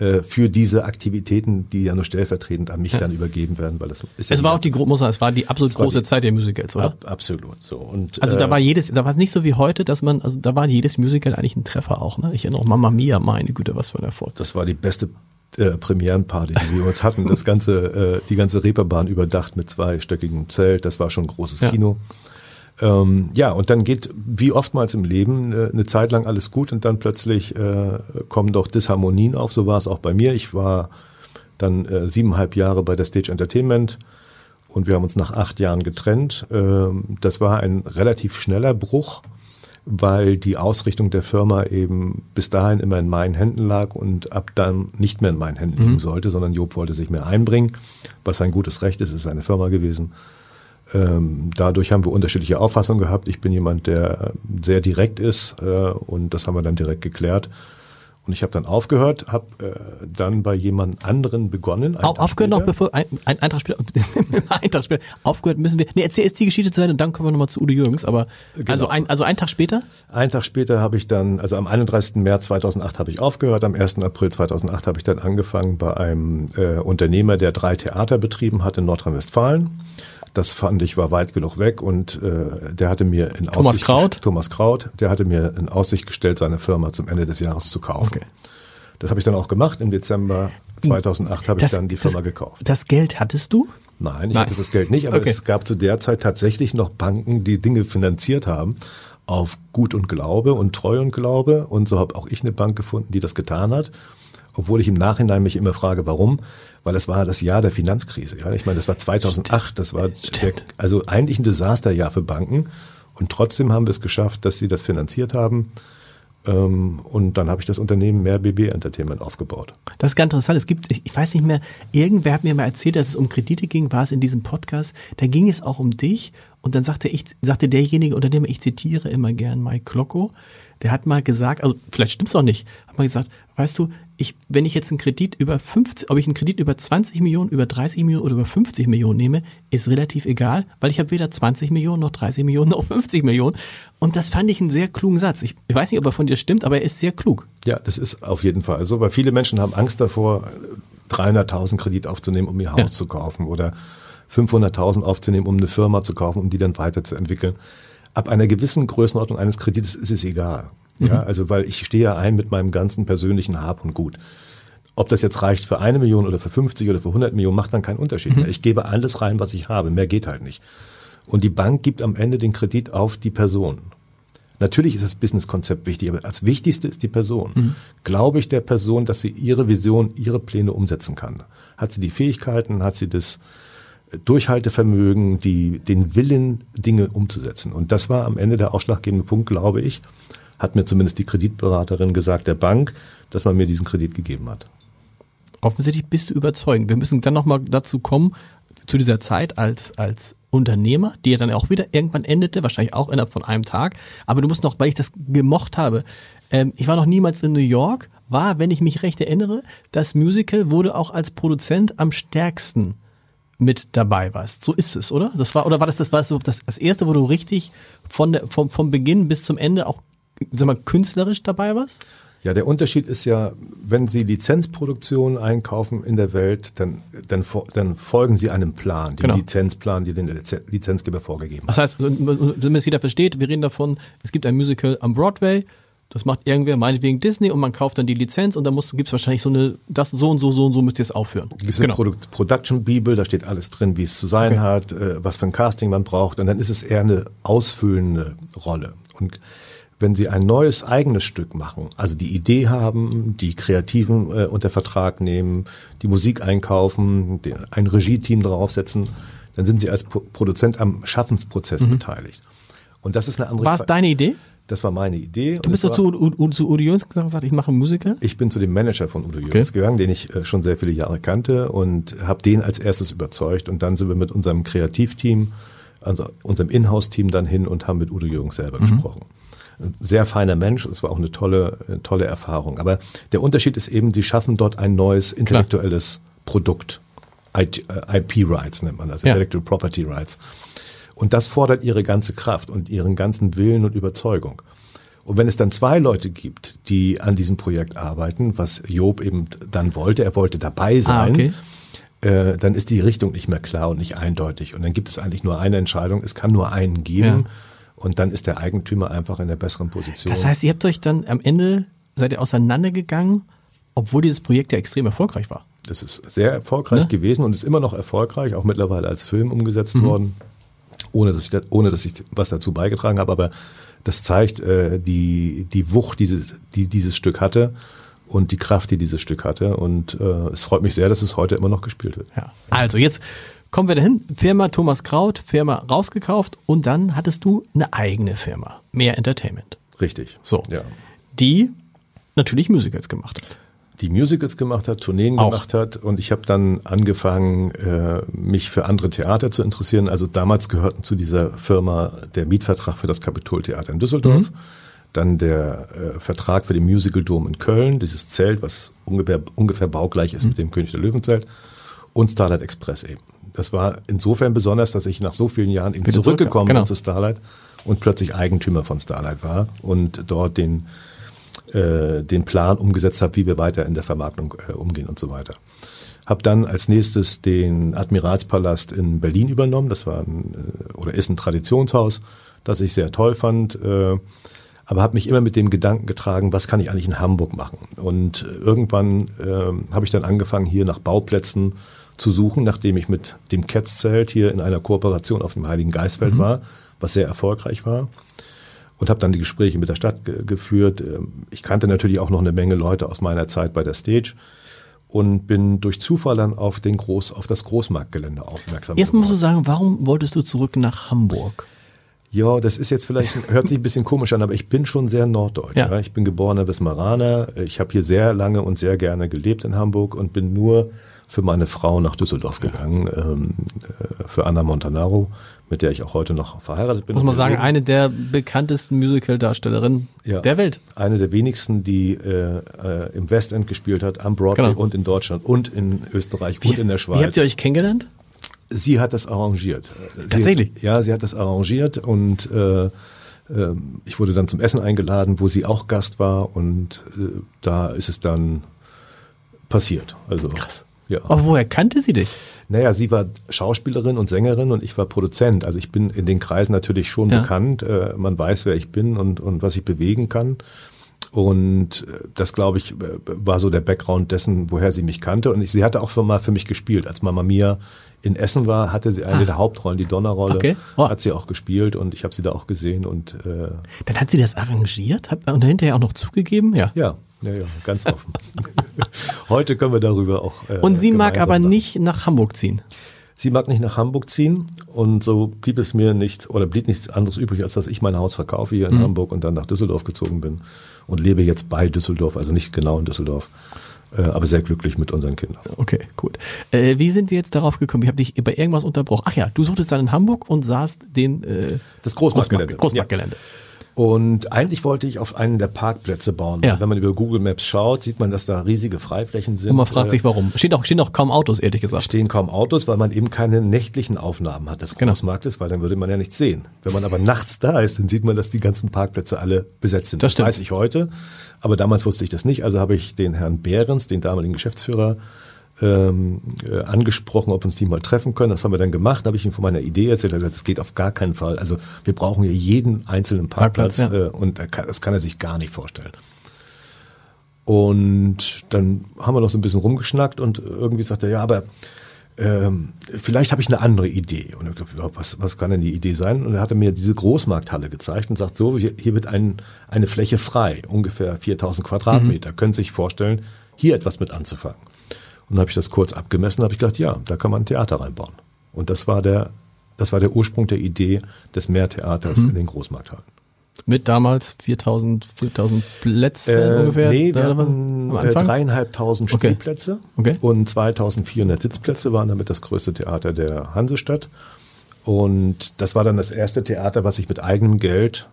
äh, für diese Aktivitäten, die ja nur stellvertretend an mich dann übergeben werden, weil das ist ja Es war auch die, gro- muss man sagen, es war die absolut große die- Zeit der Musicals, oder? Ab, absolut so. Und Also da äh, war jedes, da war es nicht so wie heute, dass man, also da war jedes Musical eigentlich ein Treffer auch, ne? Ich erinnere auch Mama Mia, meine Güte, was für ein Erfolg. das war die beste äh, Premierenparty, die wir uns hatten. Das ganze, äh, die ganze Reeperbahn überdacht mit zweistöckigem Zelt. Das war schon ein großes Ja. Kino. Ähm, ja, und dann geht, wie oftmals im Leben, äh, eine Zeit lang alles gut und dann plötzlich äh, kommen doch Disharmonien auf. So war es auch bei mir. Ich war dann äh, siebeneinhalb Jahre bei der Stage Entertainment und wir haben uns nach acht Jahren getrennt. Ähm, das war ein relativ schneller Bruch, weil die Ausrichtung der Firma eben bis dahin immer in meinen Händen lag und ab dann nicht mehr in meinen Händen liegen sollte, sondern Job wollte sich mehr einbringen, was sein gutes Recht ist, es ist seine Firma gewesen. Ähm, dadurch haben wir unterschiedliche Auffassungen gehabt. Ich bin jemand, der sehr direkt ist äh, und das haben wir dann direkt geklärt. Und ich habe dann aufgehört, habe äh, dann bei jemand anderen begonnen. einen Au, Tag aufgehört noch, später. bevor ein, ein Eintracht spielt, <laughs> Eintracht spielt, aufgehört müssen wir, nee, erzähl jetzt die Geschichte zu Ende und dann kommen wir nochmal zu Udo Jürgens, aber, also ein, also ein Tag später? Einen Tag später habe ich dann, also am 31. März 2008 habe ich aufgehört, am 1. April 2008 habe ich dann angefangen bei einem äh, Unternehmer, der drei Theater betrieben hat in Nordrhein-Westfalen. Das fand ich war weit genug weg und äh, der hatte mir in Thomas Aussicht, Kraut? Thomas Kraut, der hatte mir in Aussicht gestellt, seine Firma zum Ende des Jahres zu kaufen. Okay. Das habe ich dann auch gemacht. Im Dezember 2008 habe ich dann die Firma das, gekauft. Das Geld hattest du? Nein, ich Nein. hatte das Geld nicht, aber Okay. es gab zu der Zeit tatsächlich noch Banken, die Dinge finanziert haben auf Gut und Glaube und Treu und Glaube. Und so habe auch ich eine Bank gefunden, die das getan hat. Obwohl ich im Nachhinein mich immer frage, warum? Weil es war das Jahr der Finanzkrise. Ja? Ich meine, das war 2008, das war der, also eigentlich ein Desasterjahr für Banken. Und trotzdem haben wir es geschafft, dass sie das finanziert haben. Ähm, Und dann habe ich das Unternehmen mehr BB Entertainment aufgebaut. Das ist ganz interessant. Es gibt, ich ich weiß nicht mehr, irgendwer hat mir mal erzählt, dass es um Kredite ging, war es in diesem Podcast. Da ging es auch um dich. Und dann sagte ich, sagte derjenige Unternehmer, ich zitiere immer gern Mike Klocko, der hat mal gesagt, also vielleicht stimmt's auch nicht, hat mal gesagt, weißt du, ich, wenn ich jetzt einen Kredit über 50, ob ich einen Kredit über 20 Millionen, über 30 Millionen oder über 50 Millionen nehme, ist relativ egal, weil ich habe weder 20 Millionen noch 30 Millionen noch 50 Millionen. Und das fand ich einen sehr klugen Satz. Ich, ich weiß nicht, ob er von dir stimmt, aber er ist sehr klug. Ja, das ist auf jeden Fall so, weil viele Menschen haben Angst davor, 300.000 Kredit aufzunehmen, um ihr Haus ja. zu kaufen oder 500.000 aufzunehmen, um eine Firma zu kaufen, um die dann weiterzuentwickeln. Ab einer gewissen Größenordnung eines Kredites ist es egal. Ja, mhm. also weil ich stehe ja ein mit meinem ganzen persönlichen Hab und Gut. Ob das jetzt reicht für eine Million oder für 50 oder für 100 Millionen, macht dann keinen Unterschied mehr. Mhm. Ich gebe alles rein, was ich habe. Mehr geht halt nicht. Und die Bank gibt am Ende den Kredit auf die Person. Natürlich ist das Businesskonzept wichtig, aber als wichtigste ist die Person. Mhm. Glaube ich der Person, dass sie ihre Vision, ihre Pläne umsetzen kann? Hat sie die Fähigkeiten? Hat sie das Durchhaltevermögen, die, den Willen, Dinge umzusetzen? Und das war am Ende der ausschlaggebende Punkt, glaube ich, hat mir zumindest die Kreditberaterin gesagt, der Bank, dass man mir diesen Kredit gegeben hat. Offensichtlich bist du überzeugend. Wir müssen dann nochmal dazu kommen, zu dieser Zeit als, als Unternehmer, die ja dann auch wieder irgendwann endete, wahrscheinlich auch innerhalb von einem Tag. Aber du musst noch, weil ich das gemocht habe, ähm, ich war noch niemals in New York, war, wenn ich mich recht erinnere, das Musical wurde auch als Produzent am stärksten mit dabei warst. So ist es, oder? Das war, oder war das das, war das, das erste, wo du richtig von der, vom, vom Beginn bis zum Ende auch sag mal, künstlerisch dabei was? Ja, der Unterschied ist ja, wenn Sie Lizenzproduktionen einkaufen in der Welt, dann, dann, dann folgen Sie einem Plan, dem genau. Lizenzplan, den der Lizenzgeber vorgegeben hat. Das heißt, wenn es jeder versteht, wir reden davon, es gibt ein Musical am Broadway, das macht irgendwer, meinetwegen Disney, und man kauft dann die Lizenz und dann gibt es wahrscheinlich so eine, das so und so, so und so müsst ihr es aufführen. Gibt es genau. eine Produ Production Bibel, da steht alles drin, wie es zu sein okay. hat, äh, was für ein Casting man braucht, und dann ist es eher eine ausfüllende Rolle. Und wenn Sie ein neues eigenes Stück machen, also die Idee haben, die Kreativen äh, unter Vertrag nehmen, die Musik einkaufen, den, ein Regie-Team draufsetzen, dann sind Sie als Pro Produzent am Schaffensprozess mhm. beteiligt. Und das ist eine andere. War es deine Idee? Das war meine Idee. Du bist doch zu, zu Udo Jöns gegangen und gesagt, ich mache einen Musiker? Ich bin zu dem Manager von Udo okay. gegangen, den ich äh, schon sehr viele Jahre kannte und habe den als erstes überzeugt. Und dann sind wir mit unserem Kreativteam, also unserem Inhouse-Team dann hin und haben mit Udo Jürgens selber mhm. gesprochen sehr feiner Mensch. Es war auch eine tolle, tolle Erfahrung. Aber der Unterschied ist eben, sie schaffen dort ein neues intellektuelles Klar. Produkt. IP-Rights nennt man das, ja. Intellectual Property Rights. Und das fordert ihre ganze Kraft und ihren ganzen Willen und Überzeugung. Und wenn es dann zwei Leute gibt, die an diesem Projekt arbeiten, was Job eben dann wollte, er wollte dabei ah, sein, ah, okay. äh, dann ist die Richtung nicht mehr klar und nicht eindeutig. Und dann gibt es eigentlich nur eine Entscheidung, es kann nur einen geben. Ja. Und dann ist der Eigentümer einfach in der besseren Position. Das heißt, ihr habt euch dann am Ende, seid ihr auseinandergegangen, obwohl dieses Projekt ja extrem erfolgreich war. Das ist sehr erfolgreich ne? gewesen und ist immer noch erfolgreich, auch mittlerweile als Film umgesetzt mhm. worden, ohne dass, ich, ohne dass ich was dazu beigetragen habe. Aber das zeigt äh, die, die Wucht, dieses, die dieses Stück hatte und die Kraft, die dieses Stück hatte. Und äh, es freut mich sehr, dass es heute immer noch gespielt wird. Ja. Also jetzt kommen wir dahin. Firma Thomas Kraut, Firma rausgekauft und dann hattest du eine eigene Firma. Mehr Entertainment. Richtig. So. Ja. Die natürlich Musicals gemacht hat. Die Musicals gemacht hat, Tourneen Auch. gemacht hat und ich habe dann angefangen, äh, mich für andere Theater zu interessieren. Also damals gehörten zu dieser Firma der Mietvertrag für das Kapitoltheater in Düsseldorf. Mhm. Dann der äh, Vertrag für den Musical Dome in Köln, dieses Zelt, was ungefähr, ungefähr baugleich ist mhm. mit dem König der Löwenzelt. Und Starlight Express eben das war insofern besonders, dass ich nach so vielen Jahren eben zurückgekommen genau. bin zu Starlight und plötzlich Eigentümer von Starlight war und dort den, äh, den Plan umgesetzt habe, wie wir weiter in der Vermarktung äh, umgehen und so weiter. Hab dann als nächstes den Admiralspalast in Berlin übernommen. Das war ein, äh, oder ist ein Traditionshaus, das ich sehr toll fand. Äh, aber habe mich immer mit dem Gedanken getragen, was kann ich eigentlich in Hamburg machen? Und äh, irgendwann äh, habe ich dann angefangen, hier nach Bauplätzen zu suchen, nachdem ich mit dem Ketzzelt hier in einer Kooperation auf dem Heiligen Geistfeld mhm. war, was sehr erfolgreich war. Und habe dann die Gespräche mit der Stadt ge geführt. Ähm, ich kannte natürlich auch noch eine Menge Leute aus meiner Zeit bei der Stage und bin durch Zufall dann auf, den Groß, auf das Großmarktgelände aufmerksam Jetzt musst du sagen, warum wolltest du zurück nach Hamburg? Ja, das ist jetzt vielleicht, hört sich ein bisschen komisch an, aber ich bin schon sehr norddeutsch. Ja. Ja. Ich bin geborener Wismaraner. Ich habe hier sehr lange und sehr gerne gelebt in Hamburg und bin nur für meine Frau nach Düsseldorf gegangen, ähm, äh, für Anna Montanaro, mit der ich auch heute noch verheiratet bin. Muss man sagen, eine der bekanntesten Musical-Darstellerinnen Ja. der Welt. Eine der wenigsten, die äh, äh, im Westend gespielt hat, am Broadway Genau. und in Deutschland und in Österreich und in der Schweiz. Wie habt ihr euch kennengelernt? Sie hat das arrangiert. Sie, Tatsächlich? Ja, sie hat das arrangiert und äh, ähm, ich wurde dann zum Essen eingeladen, wo sie auch Gast war und äh, da ist es dann passiert. Also Krass. Ja. Aber woher kannte sie dich? Naja, sie war Schauspielerin und Sängerin und ich war Produzent. Also ich bin in den Kreisen natürlich schon Ja. bekannt. Äh, man weiß, wer ich bin und, und was ich bewegen kann. Und äh, das, glaube ich, war so der Background dessen, woher sie mich kannte. Und ich, sie hatte auch schon mal für mich gespielt. Als Mama Mia in Essen war, hatte sie eine der Hauptrollen, die Donnerrolle, Ah. Okay. Oh. hat sie auch gespielt und ich habe sie da auch gesehen. Und äh, Dann hat sie das arrangiert hat, und hinterher auch noch zugegeben? Ja. ja, ja, ja, ganz offen. <laughs> Heute können wir darüber auch. Äh, Und sie mag aber lachen. nicht nach Hamburg ziehen. Sie mag nicht nach Hamburg ziehen und so blieb es mir nicht oder blieb nichts anderes übrig, als dass ich mein Haus verkaufe hier in Hamburg und dann nach Düsseldorf gezogen bin und lebe jetzt bei Düsseldorf, also nicht genau in Düsseldorf, äh, aber sehr glücklich mit unseren Kindern. Okay, gut. Äh, wie sind wir jetzt darauf gekommen? Ich habe dich bei irgendwas unterbrochen. Ach ja, du suchtest dann in Hamburg und sahst den äh, Das Großmarktgelände. Großmarktgelände. Und eigentlich wollte ich auf einen der Parkplätze bauen. Ja. Wenn man über Google Maps schaut, sieht man, dass da riesige Freiflächen sind. Und man fragt Äh, sich, warum. Stehen auch, stehen auch kaum Autos, ehrlich gesagt. stehen kaum Autos, weil man eben keine nächtlichen Aufnahmen hat des Genau. Großmarktes, weil dann würde man ja nichts sehen. Wenn man aber nachts da ist, dann sieht man, dass die ganzen Parkplätze alle besetzt sind. Das stimmt. weiß ich heute, aber damals wusste ich das nicht. Also habe ich den Herrn Behrens, den damaligen Geschäftsführer, ähm, äh, angesprochen, ob wir uns die mal treffen können. Das haben wir dann gemacht. Da habe ich ihm von meiner Idee erzählt. Er hat gesagt, das geht auf gar keinen Fall. Also wir brauchen hier jeden einzelnen Parkplatz, Parkplatz, ja. äh, und kann, das kann er sich gar nicht vorstellen. Und dann haben wir noch so ein bisschen rumgeschnackt und irgendwie sagte er, ja, aber ähm, vielleicht habe ich eine andere Idee. Und ich glaube, ja, was, was kann denn die Idee sein? Und er hatte mir diese Großmarkthalle gezeigt und sagt, so, hier, hier wird ein, eine Fläche frei, ungefähr 4000 Quadratmeter. Können Sie sich vorstellen, hier etwas mit anzufangen. Und dann habe ich das kurz abgemessen, habe ich gedacht, ja, da kann man ein Theater reinbauen. Und das war der, das war der Ursprung der Idee des Mehrtheaters in den Großmarkthallen. Mit damals 4000, 4000 Plätzen Äh, ungefähr. nee, wir hatten äh, dreieinhalbtausend Okay. Spielplätze Okay. und 2400 Sitzplätze waren damit das größte Theater der Hansestadt. Und das war dann das erste Theater, was ich mit eigenem Geld,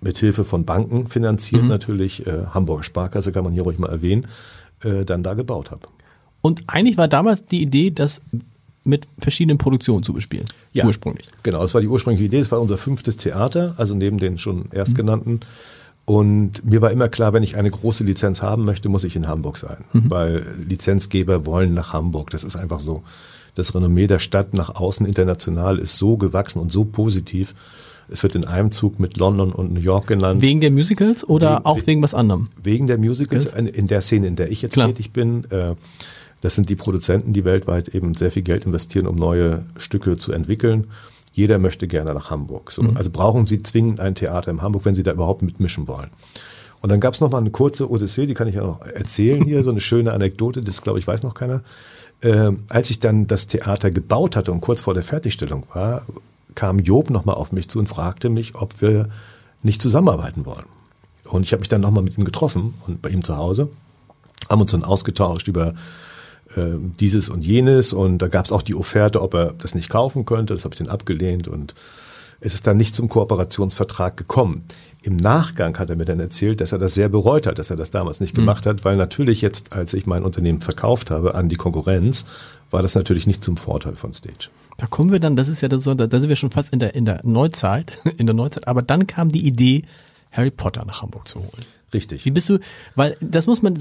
mit Hilfe von Banken finanziert, Mhm. natürlich, äh, Hamburger Sparkasse kann man hier ruhig mal erwähnen, äh, dann da gebaut habe. Und eigentlich war damals die Idee, das mit verschiedenen Produktionen zu bespielen. Ja. Ursprünglich. Genau, das war die ursprüngliche Idee. Das war unser fünftes Theater, also neben den schon erstgenannten. Und mir war immer klar, wenn ich eine große Lizenz haben möchte, muss ich in Hamburg sein. Weil Lizenzgeber wollen nach Hamburg. Das ist einfach so. Das Renommee der Stadt nach außen international ist so gewachsen und so positiv. Es wird in einem Zug mit London und New York genannt. Wegen der Musicals oder Wegen- auch wegen was anderem? Wegen der Musicals, in in der Szene, in der ich jetzt Klar. tätig bin, äh, das sind die Produzenten, die weltweit eben sehr viel Geld investieren, um neue Stücke zu entwickeln. Jeder möchte gerne nach Hamburg. So, Also brauchen sie zwingend ein Theater in Hamburg, wenn sie da überhaupt mitmischen wollen. Und dann gab es noch mal eine kurze Odyssee, die kann ich ja noch erzählen hier, so eine schöne Anekdote, das glaube ich weiß noch keiner. Ähm, als ich dann das Theater gebaut hatte und kurz vor der Fertigstellung war, kam Job noch mal auf mich zu und fragte mich, ob wir nicht zusammenarbeiten wollen. Und ich habe mich dann noch mal mit ihm getroffen und bei ihm zu Hause, haben uns dann ausgetauscht über äh, dieses und jenes und da gab es auch die Offerte, ob er das nicht kaufen könnte. Das habe ich dann abgelehnt und es ist dann nicht zum Kooperationsvertrag gekommen. Im Nachgang hat er mir dann erzählt, dass er das sehr bereut hat, dass er das damals nicht gemacht hat, weil natürlich jetzt, als ich mein Unternehmen verkauft habe an die Konkurrenz, war das natürlich nicht zum Vorteil von Stage. Da kommen wir dann, das ist ja das, so- da sind wir schon fast in der, in der Neuzeit, <laughs> in der Neuzeit, aber dann kam die Idee, Harry Potter nach Hamburg zu holen. Richtig. Wie bist du, weil das muss man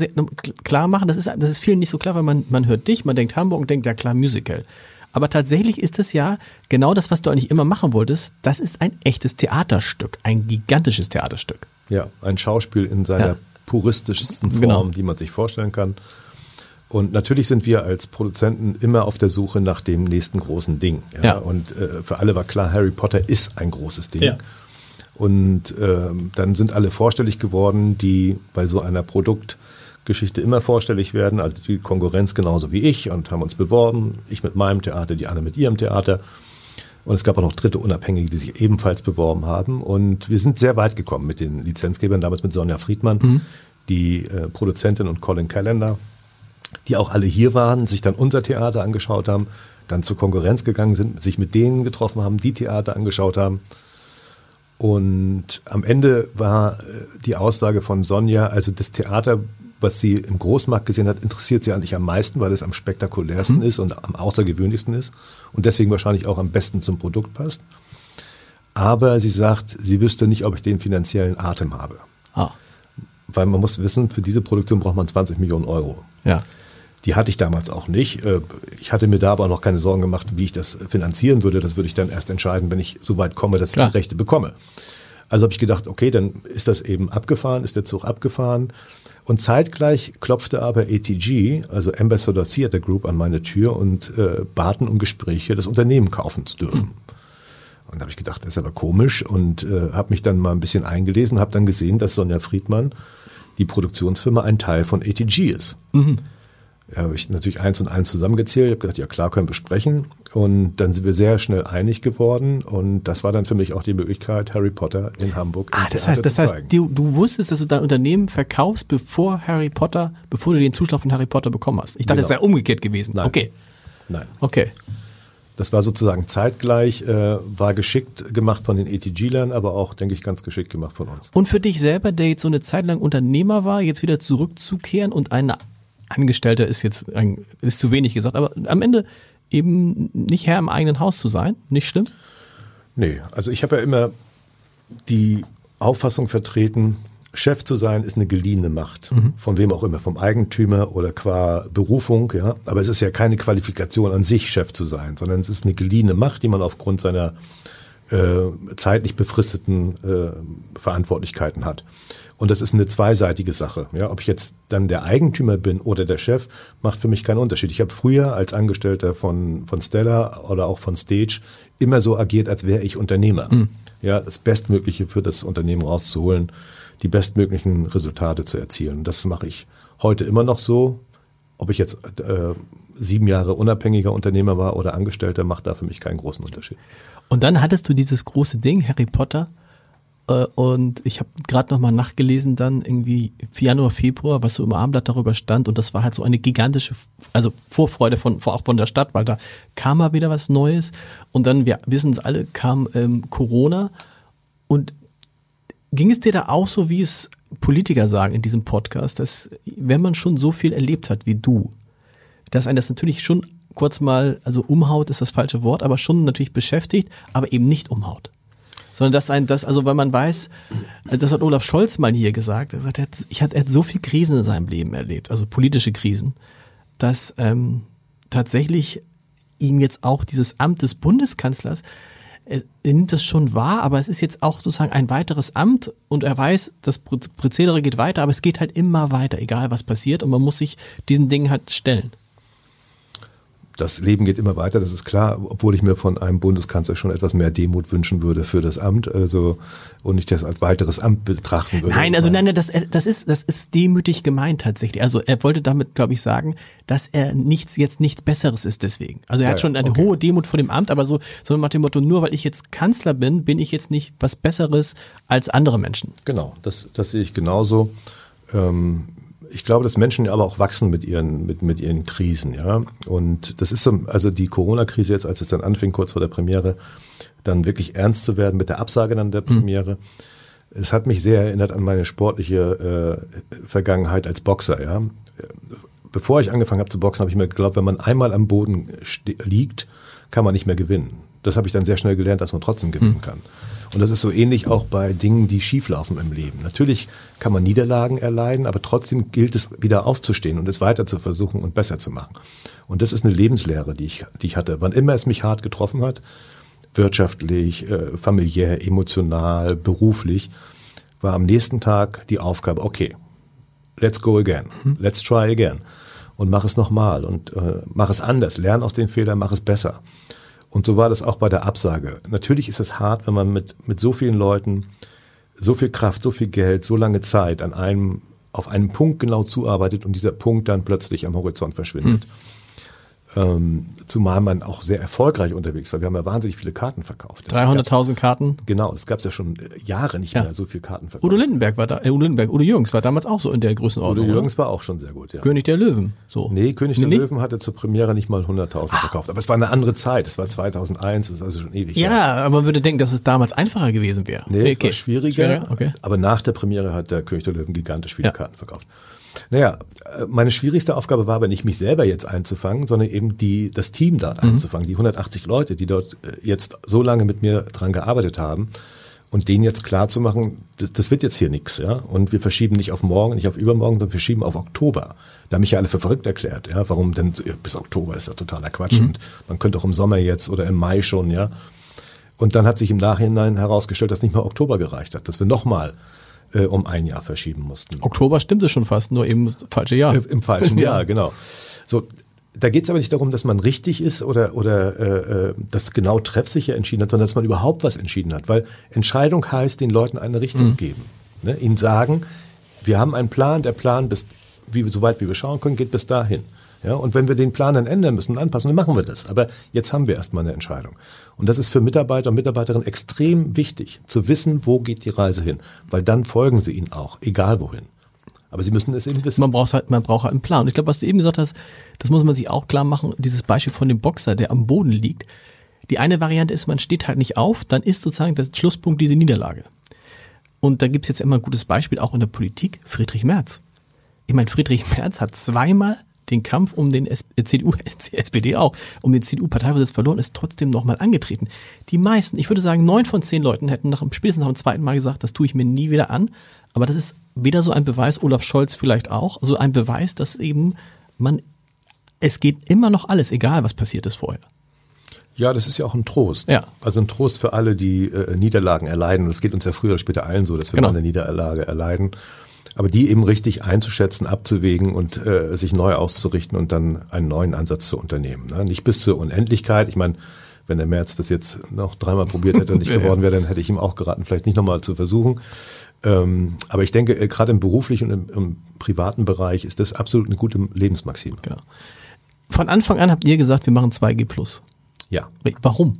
klar machen, das ist, das ist vielen nicht so klar, weil man, man hört dich, man denkt Hamburg und denkt, ja klar, Musical. Aber tatsächlich ist es ja genau das, was du eigentlich immer machen wolltest, das ist ein echtes Theaterstück, ein gigantisches Theaterstück. Ja, ein Schauspiel in seiner Ja. puristischsten Form, Genau. die man sich vorstellen kann. Und natürlich sind wir als Produzenten immer auf der Suche nach dem nächsten großen Ding. Ja? Ja. Und äh, für alle war klar, Harry Potter ist ein großes Ding. Ja. Und ähm, dann sind alle vorstellig geworden, die bei so einer Produktgeschichte immer vorstellig werden, also die Konkurrenz genauso wie ich und haben uns beworben. Ich mit meinem Theater, die Anne mit ihrem Theater. Und es gab auch noch dritte Unabhängige, die sich ebenfalls beworben haben. Und wir sind sehr weit gekommen mit den Lizenzgebern, damals mit Sonja Friedmann, die äh, Produzentin und Colin Callender. die auch alle hier waren, sich dann unser Theater angeschaut haben, dann zur Konkurrenz gegangen sind, sich mit denen getroffen haben, die Theater angeschaut haben. Und am Ende war äh, die Aussage von Sonja, also das Theater, was sie im Großmarkt gesehen hat, interessiert sie eigentlich am meisten, weil es am spektakulärsten mhm. ist und am außergewöhnlichsten ist und deswegen wahrscheinlich auch am besten zum Produkt passt. Aber sie sagt, sie wüsste nicht, ob ich den finanziellen Atem habe. Ah. Weil man muss wissen, für diese Produktion braucht man 20 Millionen Euro. Ja. Die hatte ich damals auch nicht. Äh, ich hatte mir da aber noch keine Sorgen gemacht, wie ich das finanzieren würde. Das würde ich dann erst entscheiden, wenn ich so weit komme, dass Klar. ich die Rechte bekomme. Also habe ich gedacht, okay, dann ist das eben abgefahren, ist der Zug abgefahren. Und zeitgleich klopfte aber ATG, also Ambassador Theater Group, an meine Tür und äh, baten um Gespräche, das Unternehmen kaufen zu dürfen. Und da habe ich gedacht, das ist aber komisch und äh, habe mich dann mal ein bisschen eingelesen, habe dann gesehen, dass Sonja Friedmann, die Produktionsfirma, ein Teil von ATG ist. Mhm. Ja, habe ich natürlich eins und eins zusammengezählt. Ich habe gedacht, ja klar, können wir sprechen. Und dann sind wir sehr schnell einig geworden. Und das war dann für mich auch die Möglichkeit, Harry Potter in Hamburg ah, das heißt, das heißt, du, du wusstest, dass du dein Unternehmen verkaufst, bevor Harry Potter, bevor du den Zuschlag von Harry Potter bekommen hast. Ich dachte, genau. das sei umgekehrt gewesen. Nein. Okay. Nein. Okay. Das war sozusagen zeitgleich, äh, war geschickt gemacht von den ETG-Lern, aber auch, denke ich, ganz geschickt gemacht von uns. Und für dich selber, der jetzt so eine Zeit lang Unternehmer war, jetzt wieder zurückzukehren und eine Angestellter ist jetzt ein, ist zu wenig gesagt, aber am Ende eben nicht Herr im eigenen Haus zu sein, nicht stimmt? Nee, also ich habe ja immer die Auffassung vertreten, Chef zu sein ist eine geliehene Macht. Mhm. Von wem auch immer, vom Eigentümer oder qua Berufung, ja. Aber es ist ja keine Qualifikation an sich, Chef zu sein, sondern es ist eine geliehene Macht, die man aufgrund seiner äh, zeitlich befristeten äh, Verantwortlichkeiten hat. Und das ist eine zweiseitige Sache. Ja, ob ich jetzt dann der Eigentümer bin oder der Chef, macht für mich keinen Unterschied. Ich habe früher als Angestellter von, von Stella oder auch von Stage immer so agiert, als wäre ich Unternehmer. Mhm. Ja, das Bestmögliche für das Unternehmen rauszuholen, die bestmöglichen Resultate zu erzielen. Das mache ich heute immer noch so. Ob ich jetzt äh, sieben Jahre unabhängiger Unternehmer war oder Angestellter, macht da für mich keinen großen Unterschied. Und dann hattest du dieses große Ding, Harry Potter, äh, und ich habe gerade nochmal nachgelesen, dann irgendwie Januar, Februar, was so im Abendblatt darüber stand. Und das war halt so eine gigantische, also Vorfreude von, auch von der Stadt, weil da kam mal wieder was Neues. Und dann, wir wissen es alle, kam ähm, Corona. Und ging es dir da auch so, wie es Politiker sagen in diesem Podcast, dass wenn man schon so viel erlebt hat wie du, dass einen das natürlich schon kurz mal, also umhaut ist das falsche Wort, aber schon natürlich beschäftigt, aber eben nicht umhaut. Sondern dass ein, das, also weil man weiß, das hat Olaf Scholz mal hier gesagt, er sagt, er hat, ich hat, er hat so viel Krisen in seinem Leben erlebt, also politische Krisen, dass ähm, tatsächlich ihm jetzt auch dieses Amt des Bundeskanzlers, er, er nimmt das schon wahr, aber es ist jetzt auch sozusagen ein weiteres Amt und er weiß, das Prozedere geht weiter, aber es geht halt immer weiter, egal was passiert und man muss sich diesen Dingen halt stellen das Leben geht immer weiter, das ist klar, obwohl ich mir von einem Bundeskanzler schon etwas mehr Demut wünschen würde für das Amt, also und ich das als weiteres Amt betrachten würde. Nein, also nein, das, das ist das ist demütig gemeint tatsächlich. Also er wollte damit, glaube ich, sagen, dass er nichts jetzt nichts Besseres ist deswegen. Also er ja, hat schon eine okay. hohe Demut vor dem Amt, aber so so nach dem Motto, nur weil ich jetzt Kanzler bin, bin ich jetzt nicht was Besseres als andere Menschen. Genau, das das sehe ich genauso. Ähm, ich glaube, dass Menschen aber auch wachsen mit ihren, mit, mit ihren Krisen, ja. Und das ist so, also die Corona-Krise jetzt, als es dann anfing, kurz vor der Premiere, dann wirklich ernst zu werden mit der Absage dann der mhm. Premiere. Mhm. Es hat mich sehr erinnert an meine sportliche äh, Vergangenheit als Boxer, ja. Bevor ich angefangen habe zu boxen, habe ich mir geglaubt, wenn man einmal am Boden liegt, kann man nicht mehr gewinnen. Das habe ich dann sehr schnell gelernt, dass man trotzdem gewinnen mhm. kann. Und das ist so ähnlich auch bei Dingen, die schieflaufen im Leben. Natürlich kann man Niederlagen erleiden, aber trotzdem gilt es, wieder aufzustehen und es weiter zu versuchen und besser zu machen. Und das ist eine Lebenslehre, die ich, die ich hatte. Wann immer es mich hart getroffen hat, wirtschaftlich, äh, familiär, emotional, beruflich, war am nächsten Tag die Aufgabe, okay, let's go again, mhm. let's try again. Und mach es nochmal und äh, mach es anders, lern aus den Fehlern, mach es besser. Und so war das auch bei der Absage. Natürlich ist es hart, wenn man mit, mit so vielen Leuten so viel Kraft, so viel Geld, so lange Zeit an einem, auf einen Punkt genau zuarbeitet und dieser Punkt dann plötzlich am Horizont verschwindet. Ähm, zumal man auch sehr erfolgreich unterwegs war. Wir haben ja wahnsinnig viele Karten verkauft. 300.000 Karten? Genau, es gab ja schon Jahre nicht ja. mehr so viele Karten verkauft. Udo Lindenberg war da, äh, Udo Lindenberg, Udo Jürgens war damals auch so in der Größenordnung. Udo Jürgens war auch schon sehr gut, ja. König der Löwen, so. Nee, König nee, der Löwen hatte zur Premiere nicht mal 100.000 ah. verkauft. Aber es war eine andere Zeit, es war 2001, das ist also schon ewig. Ja, her. aber man würde denken, dass es damals einfacher gewesen wäre. Nee, okay. es war schwieriger, schwieriger? Okay. aber nach der Premiere hat der König der Löwen gigantisch viele ja. Karten verkauft. Naja, äh, meine schwierigste Aufgabe war aber nicht mich selber jetzt einzufangen, sondern eben die, das Team da mhm. einzufangen, die 180 Leute, die dort äh, jetzt so lange mit mir dran gearbeitet haben und denen jetzt klar zu machen, das, das wird jetzt hier nichts, ja. Und wir verschieben nicht auf morgen, nicht auf übermorgen, sondern wir schieben auf Oktober. Da haben mich ja alle für verrückt erklärt, ja. Warum denn bis Oktober ist ja totaler Quatsch mhm. und man könnte auch im Sommer jetzt oder im Mai schon, ja. Und dann hat sich im Nachhinein herausgestellt, dass nicht mal Oktober gereicht hat, dass wir nochmal äh, um ein Jahr verschieben mussten. Oktober stimmte schon fast, nur eben falsche Jahr. Äh, Im falschen <laughs> Jahr, genau. So, da geht es aber nicht darum, dass man richtig ist oder, oder äh, äh, das genau treffsicher entschieden hat, sondern dass man überhaupt was entschieden hat. Weil Entscheidung heißt, den Leuten eine Richtung mhm. geben. Ne? Ihnen sagen, wir haben einen Plan, der Plan, bis, wie, soweit wie wir schauen können, geht bis dahin. Ja, und wenn wir den Plan dann ändern müssen und anpassen, dann machen wir das. Aber jetzt haben wir erstmal eine Entscheidung. Und das ist für Mitarbeiter und Mitarbeiterinnen extrem wichtig, zu wissen, wo geht die Reise hin. Weil dann folgen sie ihnen auch, egal wohin. Aber sie müssen es eben wissen. Man braucht halt, man braucht halt einen Plan. Und ich glaube, was du eben gesagt hast, das muss man sich auch klar machen. Dieses Beispiel von dem Boxer, der am Boden liegt. Die eine Variante ist, man steht halt nicht auf, dann ist sozusagen der Schlusspunkt diese Niederlage. Und da gibt's jetzt immer ein gutes Beispiel, auch in der Politik, Friedrich Merz. Ich meine, Friedrich Merz hat zweimal den Kampf um den CDU, SPD <laughs> auch, um den CDU-Parteivorsitz verloren, ist trotzdem nochmal angetreten. Die meisten, ich würde sagen, neun von zehn Leuten hätten nach, spätestens nach dem zweiten Mal gesagt, das tue ich mir nie wieder an. Aber das ist weder so ein Beweis, Olaf Scholz vielleicht auch, so ein Beweis, dass eben man, es geht immer noch alles, egal was passiert ist vorher. Ja, das ist ja auch ein Trost. Ja. Also ein Trost für alle, die äh, Niederlagen erleiden. Und es geht uns ja früher oder später allen so, dass wir genau. mal eine Niederlage erleiden aber die eben richtig einzuschätzen, abzuwägen und äh, sich neu auszurichten und dann einen neuen Ansatz zu unternehmen. Ne? Nicht bis zur Unendlichkeit. Ich meine, wenn der März das jetzt noch dreimal probiert hätte und nicht <laughs> geworden wäre, dann hätte ich ihm auch geraten, vielleicht nicht nochmal zu versuchen. Ähm, aber ich denke, äh, gerade im beruflichen und im, im, privaten Bereich ist das absolut eine gute Lebensmaxime. Genau. Von Anfang an habt ihr gesagt, wir machen 2G+. Ja. Warum?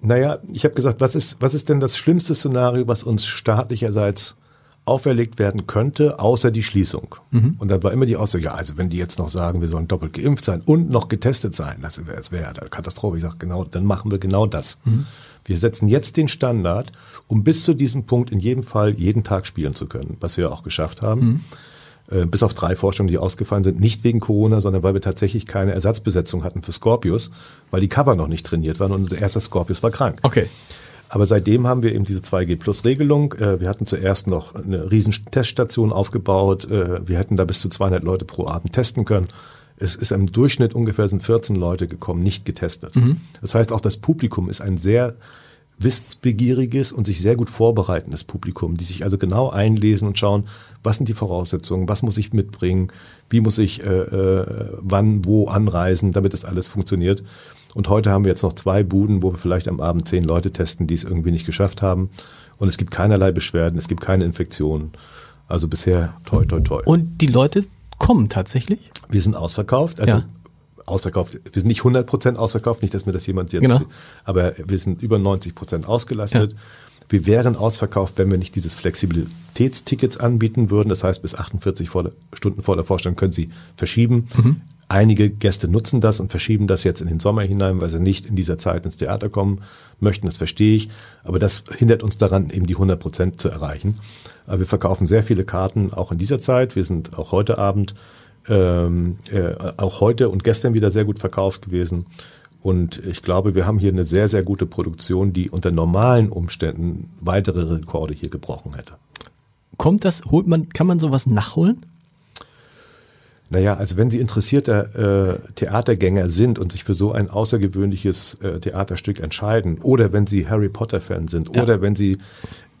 Naja, ich habe gesagt, was ist, was ist denn das schlimmste Szenario, was uns staatlicherseits auferlegt werden könnte, außer die Schließung. Mhm. Und dann war immer die Aussage, ja, also wenn die jetzt noch sagen, wir sollen doppelt geimpft sein und noch getestet sein, das wäre wär eine Katastrophe. Ich sage, genau, dann machen wir genau das. Mhm. Wir setzen jetzt den Standard, um bis zu diesem Punkt in jedem Fall jeden Tag spielen zu können, was wir auch geschafft haben. Mhm. Äh, bis auf drei Forschungen, die ausgefallen sind, nicht wegen Corona, sondern weil wir tatsächlich keine Ersatzbesetzung hatten für Scorpius, weil die Cover noch nicht trainiert waren und unser erster Scorpius war krank. Okay. Aber seitdem haben wir eben diese 2G-Plus-Regelung. Äh, wir hatten zuerst noch eine riesen Teststation aufgebaut. Äh, wir hätten da bis zu 200 Leute pro Abend testen können. Es ist im Durchschnitt ungefähr sind 14 Leute gekommen, nicht getestet. Mhm. Das heißt, auch das Publikum ist ein sehr wissbegieriges und sich sehr gut vorbereitendes Publikum, die sich also genau einlesen und schauen, was sind die Voraussetzungen, was muss ich mitbringen, wie muss ich äh, äh, wann, wo anreisen, damit das alles funktioniert. Und heute haben wir jetzt noch zwei Buden, wo wir vielleicht am Abend zehn Leute testen, die es irgendwie nicht geschafft haben. Und es gibt keinerlei Beschwerden, es gibt keine Infektionen. Also bisher toi, toi, toi. Und die Leute kommen tatsächlich? Wir sind ausverkauft. Also ja. ausverkauft. Wir sind nicht 100 Prozent ausverkauft, nicht, dass mir das jemand jetzt, genau. aber wir sind über 90 Prozent ausgelastet. Ja. Wir wären ausverkauft, wenn wir nicht dieses Flexibilitätstickets anbieten würden. Das heißt, bis 48 Stunden vor der Vorstellung können Sie verschieben. Mhm. Einige Gäste nutzen das und verschieben das jetzt in den Sommer hinein, weil sie nicht in dieser Zeit ins Theater kommen möchten. Das verstehe ich. Aber das hindert uns daran, eben die 100 Prozent zu erreichen. Aber wir verkaufen sehr viele Karten auch in dieser Zeit. Wir sind auch heute Abend, ähm, äh, auch heute und gestern wieder sehr gut verkauft gewesen. Und ich glaube, wir haben hier eine sehr, sehr gute Produktion, die unter normalen Umständen weitere Rekorde hier gebrochen hätte. Kommt das, holt man, kann man sowas nachholen? Naja, also wenn Sie interessierter äh, Theatergänger sind und sich für so ein außergewöhnliches äh, Theaterstück entscheiden, oder wenn Sie Harry Potter-Fan sind, ja. oder wenn Sie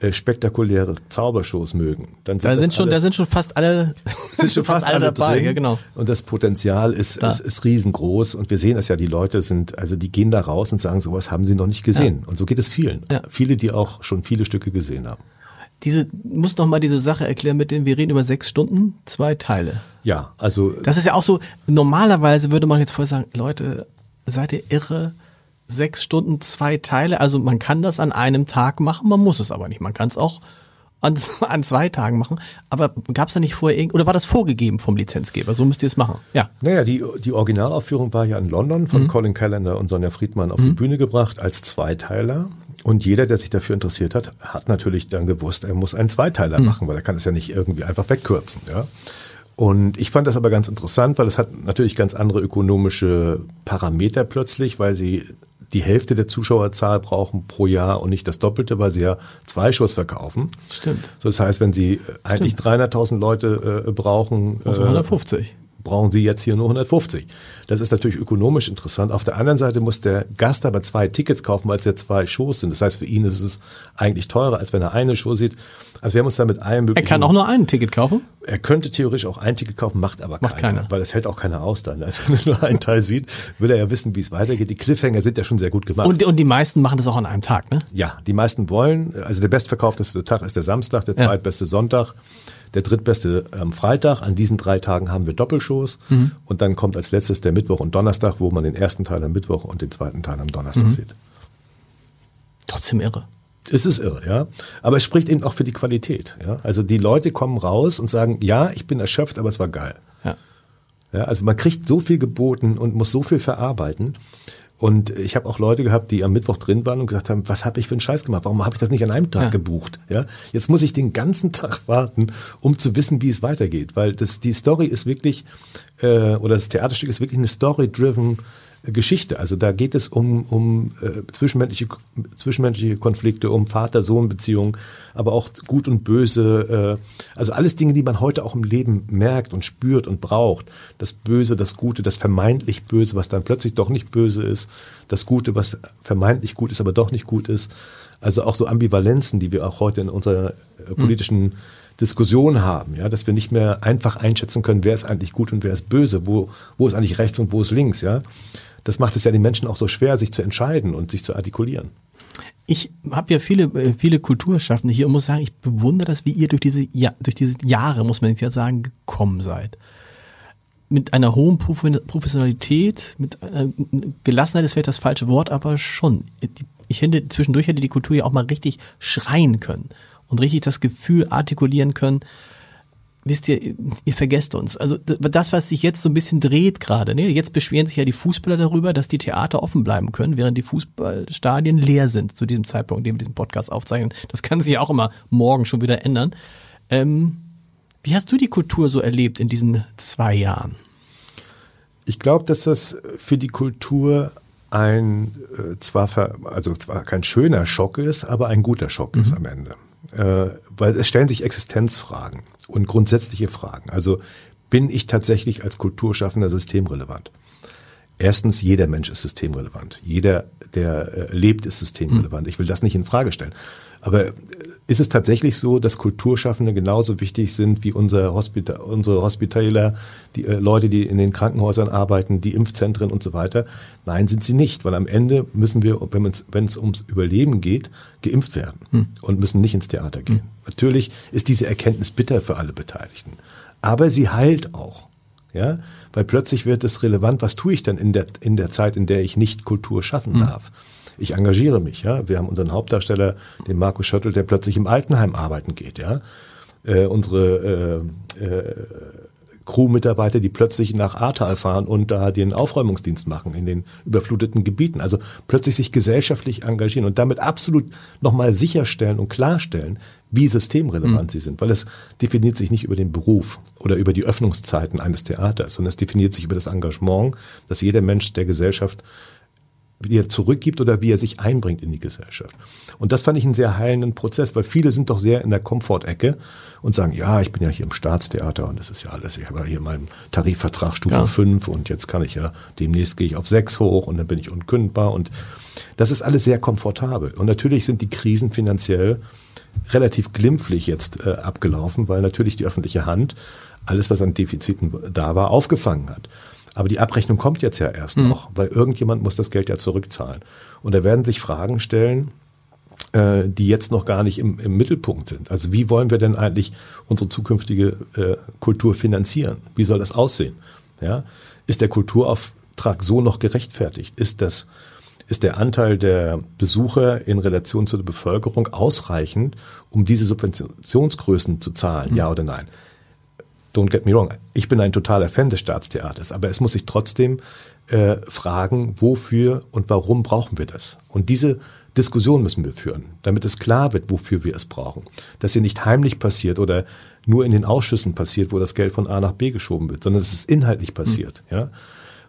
äh, spektakuläre Zaubershows mögen, dann sind, da sind schon, alles, da sind schon fast alle, <laughs> sind schon <laughs> fast, fast alle, alle dabei. Drin. Ja, genau. Und das Potenzial ist, ist, ist riesengroß. Und wir sehen es ja, die Leute sind, also die gehen da raus und sagen, sowas haben sie noch nicht gesehen. Ja. Und so geht es vielen. Ja. Viele, die auch schon viele Stücke gesehen haben. Diese, muss noch mal diese Sache erklären mit dem, wir reden über sechs Stunden, zwei Teile. Ja, also. Das ist ja auch so, normalerweise würde man jetzt voll sagen, Leute, seid ihr irre? Sechs Stunden, zwei Teile. Also man kann das an einem Tag machen, man muss es aber nicht. Man kann es auch an, <laughs> an zwei Tagen machen. Aber gab es da nicht vorher irgend oder war das vorgegeben vom Lizenzgeber? So müsst ihr es machen. Ja. Naja, die, die Originalaufführung war ja in London von mhm. Colin Callender und Sonja Friedmann auf mhm. die Bühne gebracht als Zweiteiler. Und jeder, der sich dafür interessiert hat, hat natürlich dann gewusst, er muss einen Zweiteiler mhm. machen, weil er kann es ja nicht irgendwie einfach wegkürzen. Ja? Und ich fand das aber ganz interessant, weil es hat natürlich ganz andere ökonomische Parameter plötzlich, weil sie die Hälfte der Zuschauerzahl brauchen pro Jahr und nicht das Doppelte, weil sie ja zwei Shows verkaufen. Stimmt. So, das heißt, wenn sie eigentlich 300.000 Leute äh, brauchen, äh, 150 brauchen Sie jetzt hier nur 150. Das ist natürlich ökonomisch interessant. Auf der anderen Seite muss der Gast aber zwei Tickets kaufen, weil es ja zwei Shows sind. Das heißt, für ihn ist es eigentlich teurer, als wenn er eine Show sieht. Also wir haben uns da mit einem Er kann auch nur ein Ticket kaufen? Er könnte theoretisch auch ein Ticket kaufen, macht aber macht keiner, keiner. weil es hält auch keiner aus dann. Also <laughs> wenn er nur einen Teil sieht, will er ja wissen, wie es weitergeht. Die Cliffhanger sind ja schon sehr gut gemacht. Und, und die meisten machen das auch an einem Tag, ne? Ja, die meisten wollen. Also der bestverkaufteste Tag ist der Samstag, der zweitbeste ja. Sonntag der drittbeste am Freitag. An diesen drei Tagen haben wir Doppelshows. Mhm. Und dann kommt als letztes der Mittwoch und Donnerstag, wo man den ersten Teil am Mittwoch und den zweiten Teil am Donnerstag mhm. sieht. Trotzdem irre. Es ist irre, ja. Aber es spricht eben auch für die Qualität. Ja? Also die Leute kommen raus und sagen, ja, ich bin erschöpft, aber es war geil. Ja. Ja, also man kriegt so viel geboten und muss so viel verarbeiten. Und ich habe auch Leute gehabt, die am Mittwoch drin waren und gesagt haben, was habe ich für einen Scheiß gemacht? Warum habe ich das nicht an einem Tag ja. gebucht? Ja, jetzt muss ich den ganzen <laughs> Tag warten, um zu wissen, wie es weitergeht, weil das die Story ist wirklich äh, oder das Theaterstück ist wirklich eine Story-driven Geschichte. Also da geht es um, um äh, zwischenmenschliche, zwischenmenschliche Konflikte, um Vater-Sohn-Beziehungen, aber auch Gut und Böse. Äh, also alles Dinge, die man heute auch im Leben merkt und spürt und braucht. Das Böse, das Gute, das vermeintlich Böse, was dann plötzlich doch nicht böse ist. Das Gute, was vermeintlich gut ist, aber doch nicht gut ist. Also auch so Ambivalenzen, die wir auch heute in unserer äh, politischen mhm. Diskussion haben, ja, dass wir nicht mehr einfach einschätzen können, wer ist eigentlich gut und wer ist böse, wo, wo ist eigentlich rechts und wo ist links, ja das macht es ja den Menschen auch so schwer, sich zu entscheiden und sich zu artikulieren. Ich habe ja viele, äh, viele Kulturschaffende hier und muss sagen, ich bewundere das, wie ihr durch diese, ja, durch diese Jahre, muss man jetzt ja sagen, gekommen seid. Mit einer hohen Professionalität, mit einer Gelassenheit ist vielleicht das falsche Wort, aber schon. Ich finde, zwischendurch hätte die Kultur ja auch mal richtig schreien können und richtig das Gefühl artikulieren können, wisst ihr, ihr vergesst uns. Also das, was sich jetzt so ein bisschen dreht gerade, ne? jetzt beschweren sich ja die Fußballer darüber, dass die Theater offen bleiben können, während die Fußballstadien leer sind zu diesem Zeitpunkt, in dem wir diesen Podcast aufzeichnen. Das kann sich ja auch immer morgen schon wieder ändern. Ähm, wie hast du die Kultur so erlebt in diesen zwei Jahren? Ich glaube, dass das für die Kultur ein äh, zwar ver, also zwar kein schöner Schock ist, aber ein guter Schock mhm. ist am Ende. Äh, weil es stellen sich Existenzfragen und grundsätzliche Fragen. Also bin ich tatsächlich als Kulturschaffender systemrelevant? Erstens, jeder Mensch ist systemrelevant. Jeder, der äh, lebt, ist systemrelevant. Ich will das nicht in Frage stellen. Aber äh, ist es tatsächlich so, dass Kulturschaffende genauso wichtig sind wie unser Hospital, unsere Hospitaler, die äh, Leute, die in den Krankenhäusern arbeiten, die Impfzentren und so weiter? Nein, sind sie nicht, weil am Ende müssen wir, wenn es, wenn es ums Überleben geht, geimpft werden hm. und müssen nicht ins Theater gehen. Hm. Natürlich ist diese Erkenntnis bitter für alle Beteiligten, aber sie heilt auch. Ja, weil plötzlich wird es relevant, was tue ich denn in der, in der Zeit, in der ich nicht Kultur schaffen hm. darf? ich engagiere mich. Ja, wir haben unseren Hauptdarsteller, den Markus Schöttl, der plötzlich im Altenheim arbeiten geht. Ja, äh, unsere äh, äh, Crew-Mitarbeiter, die plötzlich nach Ahrtal fahren und da den Aufräumungsdienst machen in den überfluteten Gebieten. Also plötzlich sich gesellschaftlich engagieren und damit absolut nochmal sicherstellen und klarstellen, wie systemrelevant mhm. sie sind. Weil es definiert sich nicht über den Beruf oder über die Öffnungszeiten eines Theaters, sondern es definiert sich über das Engagement, das jeder Mensch der Gesellschaft wie er zurückgibt oder wie er sich einbringt in die Gesellschaft. Und das fand ich einen sehr heilenden Prozess, weil viele sind doch sehr in der Komfortecke und sagen, ja, ich bin ja hier im Staatstheater und das ist ja alles, ich habe ja hier meinen Tarifvertrag Stufe ja. 5 und jetzt kann ich ja, demnächst gehe ich auf 6 hoch und dann bin ich unkündbar und das ist alles sehr komfortabel. Und natürlich sind die Krisen finanziell relativ glimpflich jetzt äh, abgelaufen, weil natürlich die öffentliche Hand alles, was an Defiziten da war, aufgefangen hat. Aber die Abrechnung kommt jetzt ja erst mhm. noch, weil irgendjemand muss das Geld ja zurückzahlen. Und da werden sich Fragen stellen, äh, die jetzt noch gar nicht im, im Mittelpunkt sind. Also wie wollen wir denn eigentlich unsere zukünftige äh, Kultur finanzieren? Wie soll das aussehen? Ja? Ist der Kulturauftrag so noch gerechtfertigt? Ist das ist der Anteil der Besucher in Relation zur Bevölkerung ausreichend, um diese Subventionsgrößen zu zahlen, mhm. ja oder nein? Don't get me wrong, ich bin ein totaler Fan des Staatstheaters, aber es muss sich trotzdem äh, fragen, wofür und warum brauchen wir das? Und diese Diskussion müssen wir führen, damit es klar wird, wofür wir es brauchen. Dass sie nicht heimlich passiert oder nur in den Ausschüssen passiert, wo das Geld von A nach B geschoben wird, sondern dass es inhaltlich passiert. Mhm. Ja?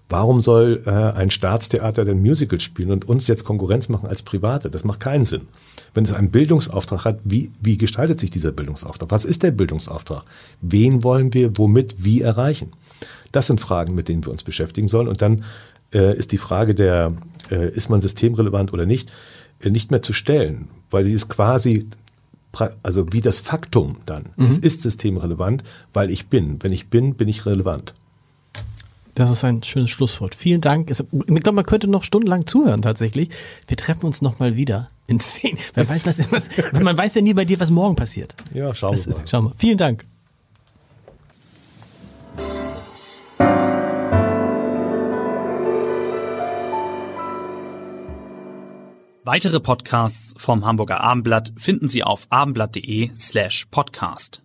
Warum soll äh, ein Staatstheater denn Musicals spielen und uns jetzt Konkurrenz machen als Private? Das macht keinen Sinn. Wenn es einen Bildungsauftrag hat, wie, wie gestaltet sich dieser Bildungsauftrag? Was ist der Bildungsauftrag? Wen wollen wir womit wie erreichen? Das sind Fragen, mit denen wir uns beschäftigen sollen. Und dann äh, ist die Frage der, äh, ist man systemrelevant oder nicht, äh, nicht mehr zu stellen, weil sie ist quasi also wie das Faktum dann. Mhm. Es ist systemrelevant, weil ich bin. Wenn ich bin, bin ich relevant. Das ist ein schönes Schlusswort. Vielen Dank. Ich glaube, man könnte noch stundenlang zuhören tatsächlich. Wir treffen uns noch mal wieder in zehn. Wer weiß, was, was, man weiß ja nie bei dir, was morgen passiert. Ja, schauen wir mal. Schauen wir. Vielen Dank. Weitere Podcasts vom Hamburger Abendblatt finden Sie auf abendblatt.de slash podcast.